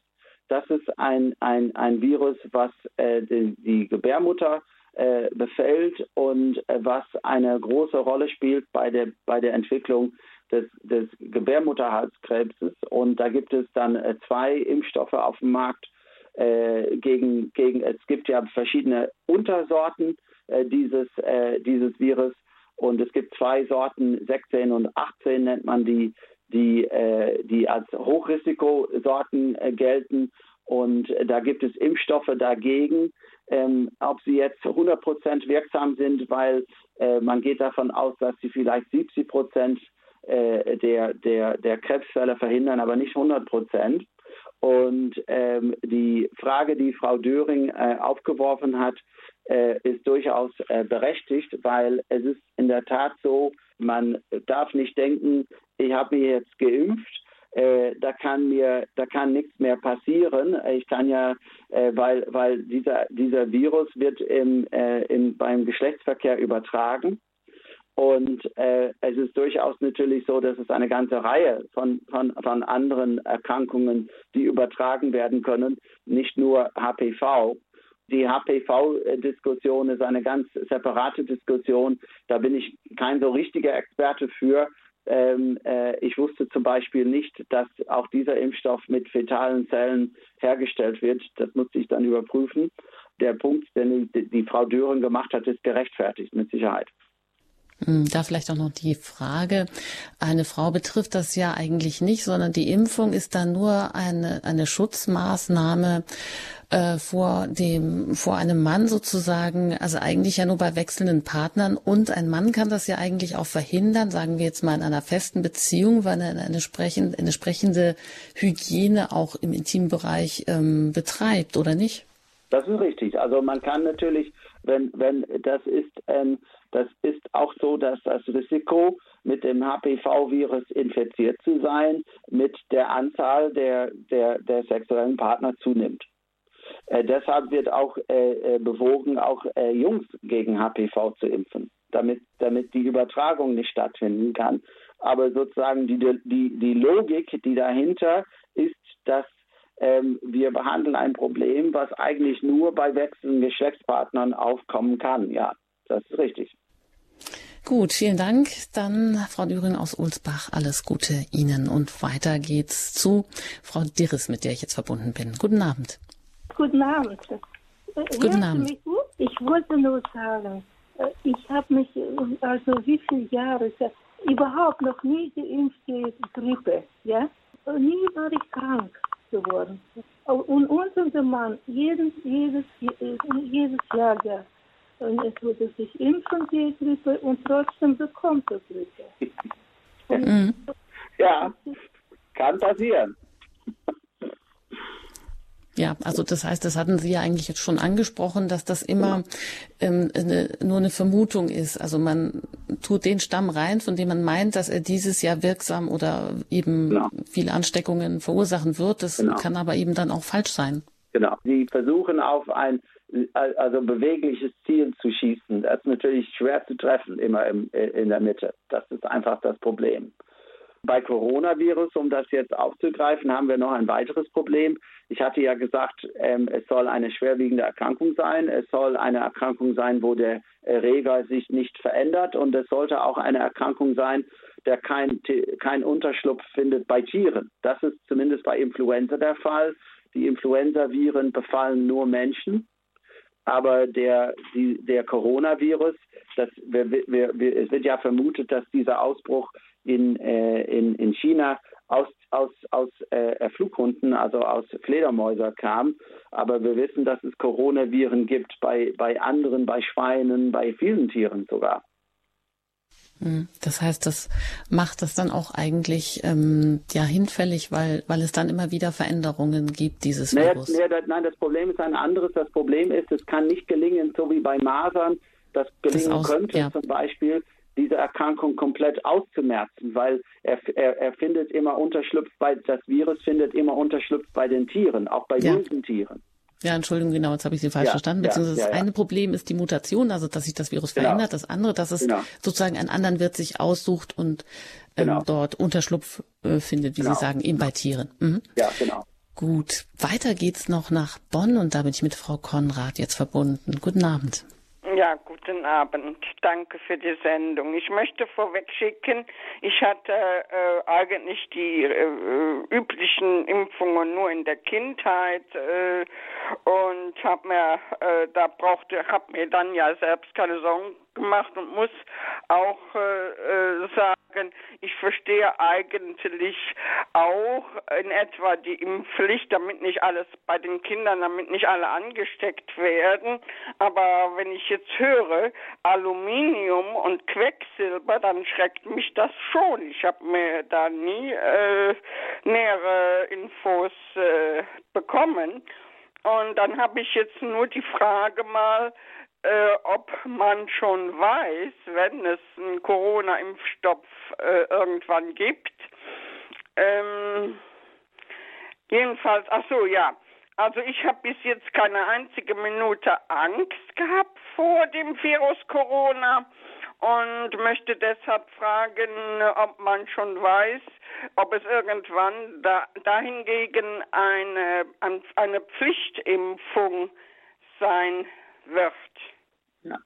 Das ist ein, ein, ein Virus, was äh, die, die, Gebärmutter äh, befällt und äh, was eine große Rolle spielt bei der, bei der Entwicklung des, des Gebärmutterhalskrebses. Und da gibt es dann äh, zwei Impfstoffe auf dem Markt äh, gegen, gegen, es gibt ja verschiedene Untersorten äh, dieses, dieses Virus. Und es gibt zwei Sorten, 16 und 18 nennt man die, die, äh, die als Hochrisikosorten äh, gelten. Und äh, da gibt es Impfstoffe dagegen. Ähm, ob sie jetzt 100 Prozent wirksam sind, weil äh, man geht davon aus, dass sie vielleicht 70 Prozent äh, der, der, der Krebsfälle verhindern, aber nicht 100 Prozent. Und ähm, die Frage, die Frau Döring äh, aufgeworfen hat, äh, ist durchaus äh, berechtigt, weil es ist in der Tat so, man darf nicht denken, ich habe mir jetzt geimpft, äh, da kann mir, da kann nichts mehr passieren. Ich kann ja, äh, weil, weil dieser, dieser Virus wird im, äh, im, beim Geschlechtsverkehr übertragen. Und äh, es ist durchaus natürlich so, dass es eine ganze Reihe von, von, von anderen Erkrankungen, die übertragen werden können, nicht nur HPV. Die HPV-Diskussion ist eine ganz separate Diskussion. Da bin ich kein so richtiger Experte für. Ähm, äh, ich wusste zum Beispiel nicht, dass auch dieser Impfstoff mit fetalen Zellen hergestellt wird. Das musste ich dann überprüfen. Der Punkt, den die, die Frau Döring gemacht hat, ist gerechtfertigt, mit Sicherheit. Hm, da vielleicht auch noch die Frage, eine Frau betrifft das ja eigentlich nicht, sondern die Impfung ist dann nur eine, eine Schutzmaßnahme äh, vor dem, vor einem Mann sozusagen, also eigentlich ja nur bei wechselnden Partnern und ein Mann kann das ja eigentlich auch verhindern, sagen wir jetzt mal in einer festen Beziehung, weil er eine, eine, sprechende, eine sprechende Hygiene auch im Intimbereich ähm, betreibt, oder nicht? Das ist richtig. Also man kann natürlich, wenn, wenn das ist, ähm, das ist auch so, dass das Risiko, mit dem HPV-Virus infiziert zu sein, mit der Anzahl der, der, der sexuellen Partner zunimmt. Äh, deshalb wird auch äh, äh bewogen, auch äh, Jungs gegen HPV zu impfen, damit, damit die Übertragung nicht stattfinden kann. Aber sozusagen die, die, die Logik, die dahinter ist, dass ähm, wir behandeln ein Problem, was eigentlich nur bei wechselnden Geschlechtspartnern aufkommen kann. Ja, das ist richtig. Gut, vielen Dank. Dann Frau Düring aus Ulsbach, alles Gute Ihnen. Und weiter geht's zu Frau Dirres, mit der ich jetzt verbunden bin. Guten Abend. Guten Abend. Guten Abend. Ich wollte nur sagen, äh, ich habe mich, äh, also wie viele Jahre, überhaupt noch nie geimpft gegen Grippe, ja? Nie war ich krank geworden. Und unser Mann, jedes, jedes, jedes Jahr, ja, und es wurde sich impfen gegen Grippe und trotzdem bekommt er Grippe. Mhm. Ja, kann passieren. Ja, also das heißt, das hatten Sie ja eigentlich jetzt schon angesprochen, dass das immer ähm, eine, nur eine Vermutung ist. Also man tut den Stamm rein, von dem man meint, dass er dieses Jahr wirksam oder eben genau. viele Ansteckungen verursachen wird. Das genau. kann aber eben dann auch falsch sein. Genau. Sie versuchen auf ein also bewegliches Ziel zu schießen, das ist natürlich schwer zu treffen, immer im, in der Mitte. Das ist einfach das Problem. Bei Coronavirus, um das jetzt aufzugreifen, haben wir noch ein weiteres Problem. Ich hatte ja gesagt, ähm, es soll eine schwerwiegende Erkrankung sein. Es soll eine Erkrankung sein, wo der Erreger sich nicht verändert. Und es sollte auch eine Erkrankung sein, der kein, kein Unterschlupf findet bei Tieren. Das ist zumindest bei Influenza der Fall. Die Influenza-Viren befallen nur Menschen aber der, die, der Coronavirus, das, wir, wir, wir, es wird ja vermutet, dass dieser Ausbruch in, äh, in, in China aus, aus, aus äh, Flughunden, also aus Fledermäuser kam. Aber wir wissen, dass es Coronaviren gibt bei, bei anderen, bei Schweinen, bei vielen Tieren sogar. Hm, das heißt, das macht das dann auch eigentlich ähm, ja hinfällig, weil, weil es dann immer wieder Veränderungen gibt, dieses naja, Virus. Naja, nein, das Problem ist ein anderes. Das Problem ist, es kann nicht gelingen, so wie bei Masern, das gelingen das aus, könnte ja. zum Beispiel, diese Erkrankung komplett auszumerzen, weil er, er, er findet immer Unterschlupf bei, das Virus findet immer Unterschlupf bei den Tieren, auch bei ja. Tieren. Ja, Entschuldigung, genau, jetzt habe ich Sie falsch Ja, verstanden. Beziehungsweise ja, das ja. eine Problem ist die Mutation, also dass sich das Virus Genau. verändert. Das andere, dass es Genau. sozusagen einen anderen Wirt sich aussucht und ähm, Genau. dort Unterschlupf äh, findet, wie Genau. Sie sagen, eben bei Tieren. Mhm. Ja, genau. Gut, weiter geht's noch nach Bonn und da bin ich mit Frau Konrad jetzt verbunden. Guten Abend. Ja, guten Abend. Danke für die Sendung. Ich möchte vorweg schicken, ich hatte äh, eigentlich die äh, üblichen Impfungen nur in der Kindheit äh, und habe mir äh, da brauchte habe mir dann ja selbst keine Sorgen gemacht und muss auch äh, äh, sagen, ich verstehe eigentlich auch in etwa die Impfpflicht, damit nicht alles bei den Kindern, damit nicht alle angesteckt werden. Aber wenn ich jetzt höre Aluminium und Quecksilber, dann schreckt mich das schon. Ich habe mir da nie äh, nähere Infos äh, bekommen. Und dann habe ich jetzt nur die Frage mal, äh, ob man schon weiß, wenn es einen Corona-Impfstoff äh, irgendwann gibt. Ähm, jedenfalls, ach so, ja. Also ich habe bis jetzt keine einzige Minute Angst gehabt vor dem Virus Corona und möchte deshalb fragen, ob man schon weiß, ob es irgendwann da, dahingegen eine, eine Pflichtimpfung sein wird. Ja.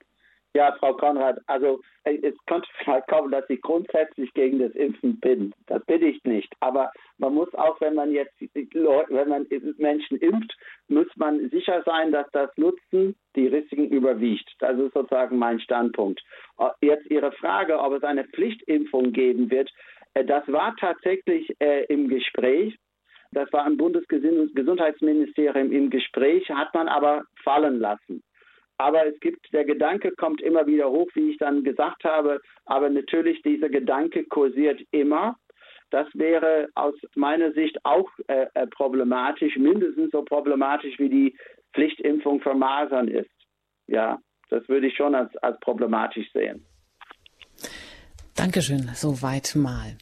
Ja, Frau Konrad, also äh, es könnte vielleicht kommen, dass ich grundsätzlich gegen das Impfen bin. Das bin ich nicht. Aber man muss auch, wenn man jetzt wenn man Menschen impft, muss man sicher sein, dass das Nutzen die Risiken überwiegt. Das ist sozusagen mein Standpunkt. Äh, Jetzt Ihre Frage, ob es eine Pflichtimpfung geben wird, äh, das war tatsächlich im Gespräch. Das war im Bundesgesundheitsministerium im Gespräch, hat man aber fallen lassen. Aber es gibt, der Gedanke kommt immer wieder hoch, wie ich dann gesagt habe. Aber natürlich, dieser Gedanke kursiert immer. Das wäre aus meiner Sicht auch äh, äh, problematisch, mindestens so problematisch wie die Pflichtimpfung für Masern ist. Ja, das würde ich schon als, als problematisch sehen. Dankeschön, soweit mal.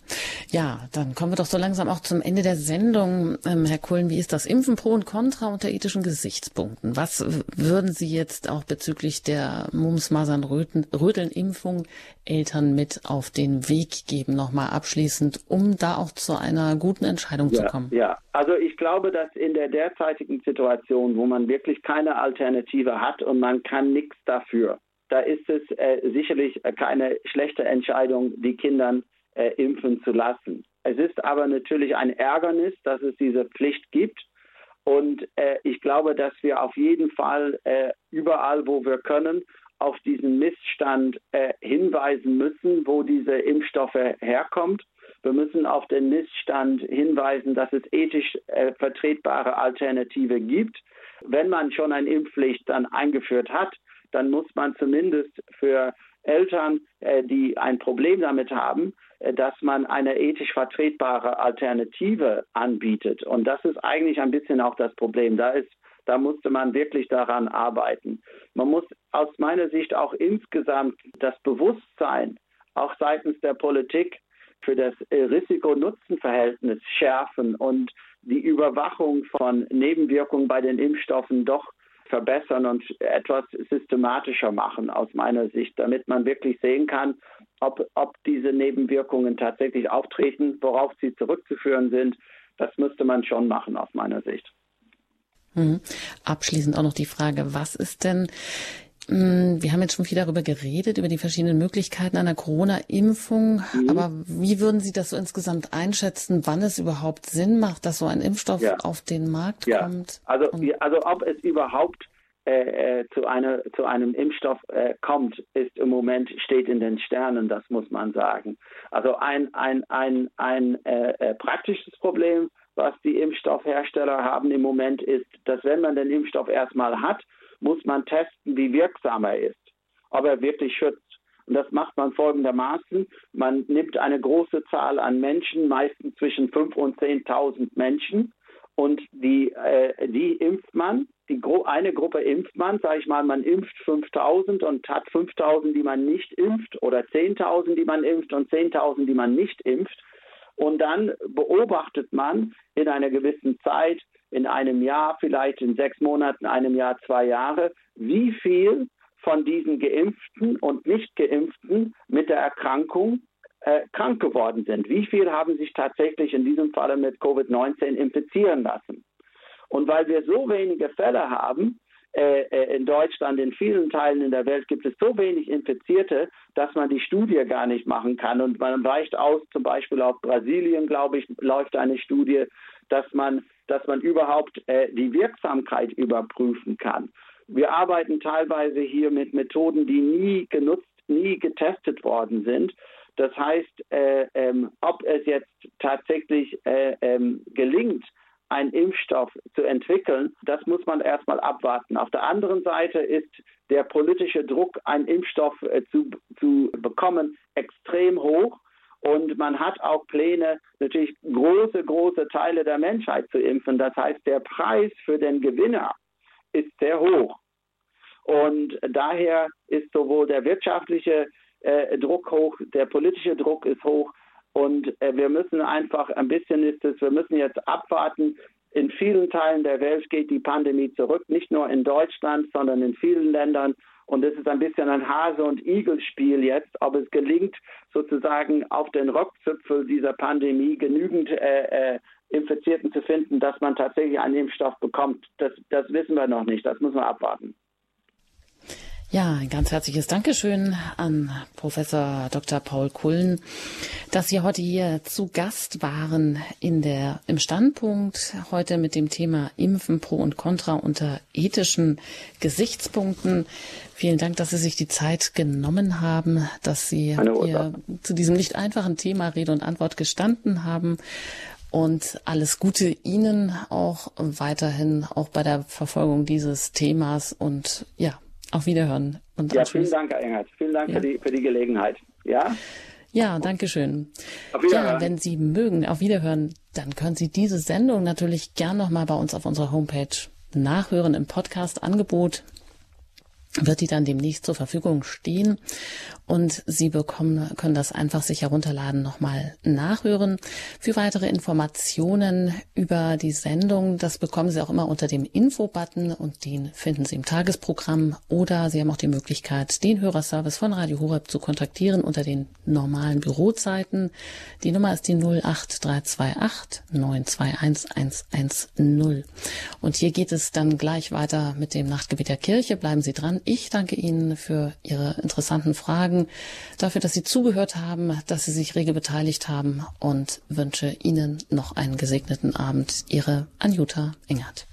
Ja, dann kommen wir doch so langsam auch zum Ende der Sendung. Ähm, Herr Kullen, wie ist das Impfen pro und contra unter ethischen Gesichtspunkten? Was würden Sie jetzt auch bezüglich der Mumps, Masern, Röten, Röteln-Impfung Eltern mit auf den Weg geben, nochmal abschließend, um da auch zu einer guten Entscheidung zu Ja, kommen? ja, also ich glaube, dass in der derzeitigen Situation, wo man wirklich keine Alternative hat und man kann nichts dafür, da ist es äh, sicherlich keine schlechte Entscheidung, die Kindern äh, impfen zu lassen. Es ist aber natürlich ein Ärgernis, dass es diese Pflicht gibt. Und äh, ich glaube, dass wir auf jeden Fall äh, überall, wo wir können, auf diesen Missstand äh, hinweisen müssen, wo diese Impfstoffe herkommt. Wir müssen auf den Missstand hinweisen, dass es ethisch äh, vertretbare Alternative gibt. Wenn man schon eine Impfpflicht dann eingeführt hat, dann muss man zumindest für Eltern, äh, die ein Problem damit haben, äh, dass man eine ethisch vertretbare Alternative anbietet. Und das ist eigentlich ein bisschen auch das Problem. Da ist da musste man wirklich daran arbeiten. Man muss aus meiner Sicht auch insgesamt das Bewusstsein, auch seitens der Politik, für das äh, Risiko-Nutzen-Verhältnis schärfen und die Überwachung von Nebenwirkungen bei den Impfstoffen doch verbessern und etwas systematischer machen aus meiner Sicht, damit man wirklich sehen kann, ob, ob diese Nebenwirkungen tatsächlich auftreten, worauf sie zurückzuführen sind. Das müsste man schon machen aus meiner Sicht. Mhm. Abschließend auch noch die Frage, was ist denn, wir haben jetzt schon viel darüber geredet, über die verschiedenen Möglichkeiten einer Corona-Impfung, Mhm. aber wie würden Sie das so insgesamt einschätzen, wann es überhaupt Sinn macht, dass so ein Impfstoff Ja. auf den Markt Ja, kommt? also, also ob es überhaupt äh, äh, zu, einer, zu einem Impfstoff äh, kommt, ist im Moment steht in den Sternen, das muss man sagen. Also ein, ein, ein, ein äh, äh, praktisches Problem, was die Impfstoffhersteller haben im Moment, ist, dass wenn man den Impfstoff erstmal hat, muss man testen, wie wirksam er ist, ob er wirklich schützt. Und das macht man folgendermaßen. Man nimmt eine große Zahl an Menschen, meistens zwischen 5.000 und 10.000 Menschen, und die, äh, die impft man. Die Gro eine Gruppe impft man, sage ich mal, man impft 5000 und hat 5000, die man nicht impft oder 10.000, die man impft und 10.000, die man nicht impft. Und dann beobachtet man in einer gewissen Zeit, in einem Jahr, vielleicht in sechs Monaten, einem Jahr, zwei Jahre, wie viel von diesen Geimpften und Nicht-Geimpften mit der Erkrankung äh, krank geworden sind. Wie viel haben sich tatsächlich in diesem Falle mit Covid-19 infizieren lassen? Und weil wir so wenige Fälle haben, äh, äh, in Deutschland, in vielen Teilen in der Welt gibt es so wenig Infizierte, dass man die Studie gar nicht machen kann. Und man reicht aus, zum Beispiel auf Brasilien, glaube ich, läuft eine Studie, dass man, dass man überhaupt äh, die Wirksamkeit überprüfen kann. Wir arbeiten teilweise hier mit Methoden, die nie genutzt, nie getestet worden sind. Das heißt, äh, ähm, ob es jetzt tatsächlich äh, ähm, gelingt, einen Impfstoff zu entwickeln, das muss man erstmal abwarten. Auf der anderen Seite ist der politische Druck, einen Impfstoff äh, zu, zu bekommen, extrem hoch. Und man hat auch Pläne, natürlich große, große Teile der Menschheit zu impfen. Das heißt, der Preis für den Gewinner ist sehr hoch. Und daher ist sowohl der wirtschaftliche äh, Druck hoch, der politische Druck ist hoch. Und äh, wir müssen einfach ein bisschen ist es, wir müssen jetzt abwarten. In vielen Teilen der Welt geht die Pandemie zurück, nicht nur in Deutschland, sondern in vielen Ländern. Und es ist ein bisschen ein Hase- und Igel-Spiel jetzt, ob es gelingt, sozusagen auf den Rockzipfel dieser Pandemie genügend äh, äh, Infizierten zu finden, dass man tatsächlich einen Impfstoff bekommt. Das, das wissen wir noch nicht. Das müssen wir abwarten. Ja, ein ganz herzliches Dankeschön an Professor Dr. Paul Kullen, dass Sie heute hier zu Gast waren in der, im Standpunkt heute mit dem Thema Impfen pro und contra unter ethischen Gesichtspunkten. Vielen Dank, dass Sie sich die Zeit genommen haben, dass Sie hier zu diesem nicht einfachen Thema Rede und Antwort gestanden haben. Und alles Gute Ihnen auch weiterhin, auch bei der Verfolgung dieses Themas und ja, auf Wiederhören. Und ja, vielen Dank, Herr Engert. Vielen Dank ja. für, die, für die Gelegenheit. Ja? Ja, danke schön. Ja, wenn Sie mögen, auf Wiederhören, dann können Sie diese Sendung natürlich gern nochmal bei uns auf unserer Homepage nachhören im Podcast-Angebot wird die dann demnächst zur Verfügung stehen und Sie bekommen, können das einfach sich herunterladen, nochmal nachhören. Für weitere Informationen über die Sendung, das bekommen Sie auch immer unter dem Info-Button und den finden Sie im Tagesprogramm oder Sie haben auch die Möglichkeit, den Hörerservice von Radio Horeb zu kontaktieren unter den normalen Bürozeiten. Die Nummer ist die 08328 921 110. Und hier geht es dann gleich weiter mit dem Nachtgebet der Kirche. Bleiben Sie dran. Ich danke Ihnen für Ihre interessanten Fragen, dafür, dass Sie zugehört haben, dass Sie sich rege beteiligt haben und wünsche Ihnen noch einen gesegneten Abend. Ihre Anjuta Engert.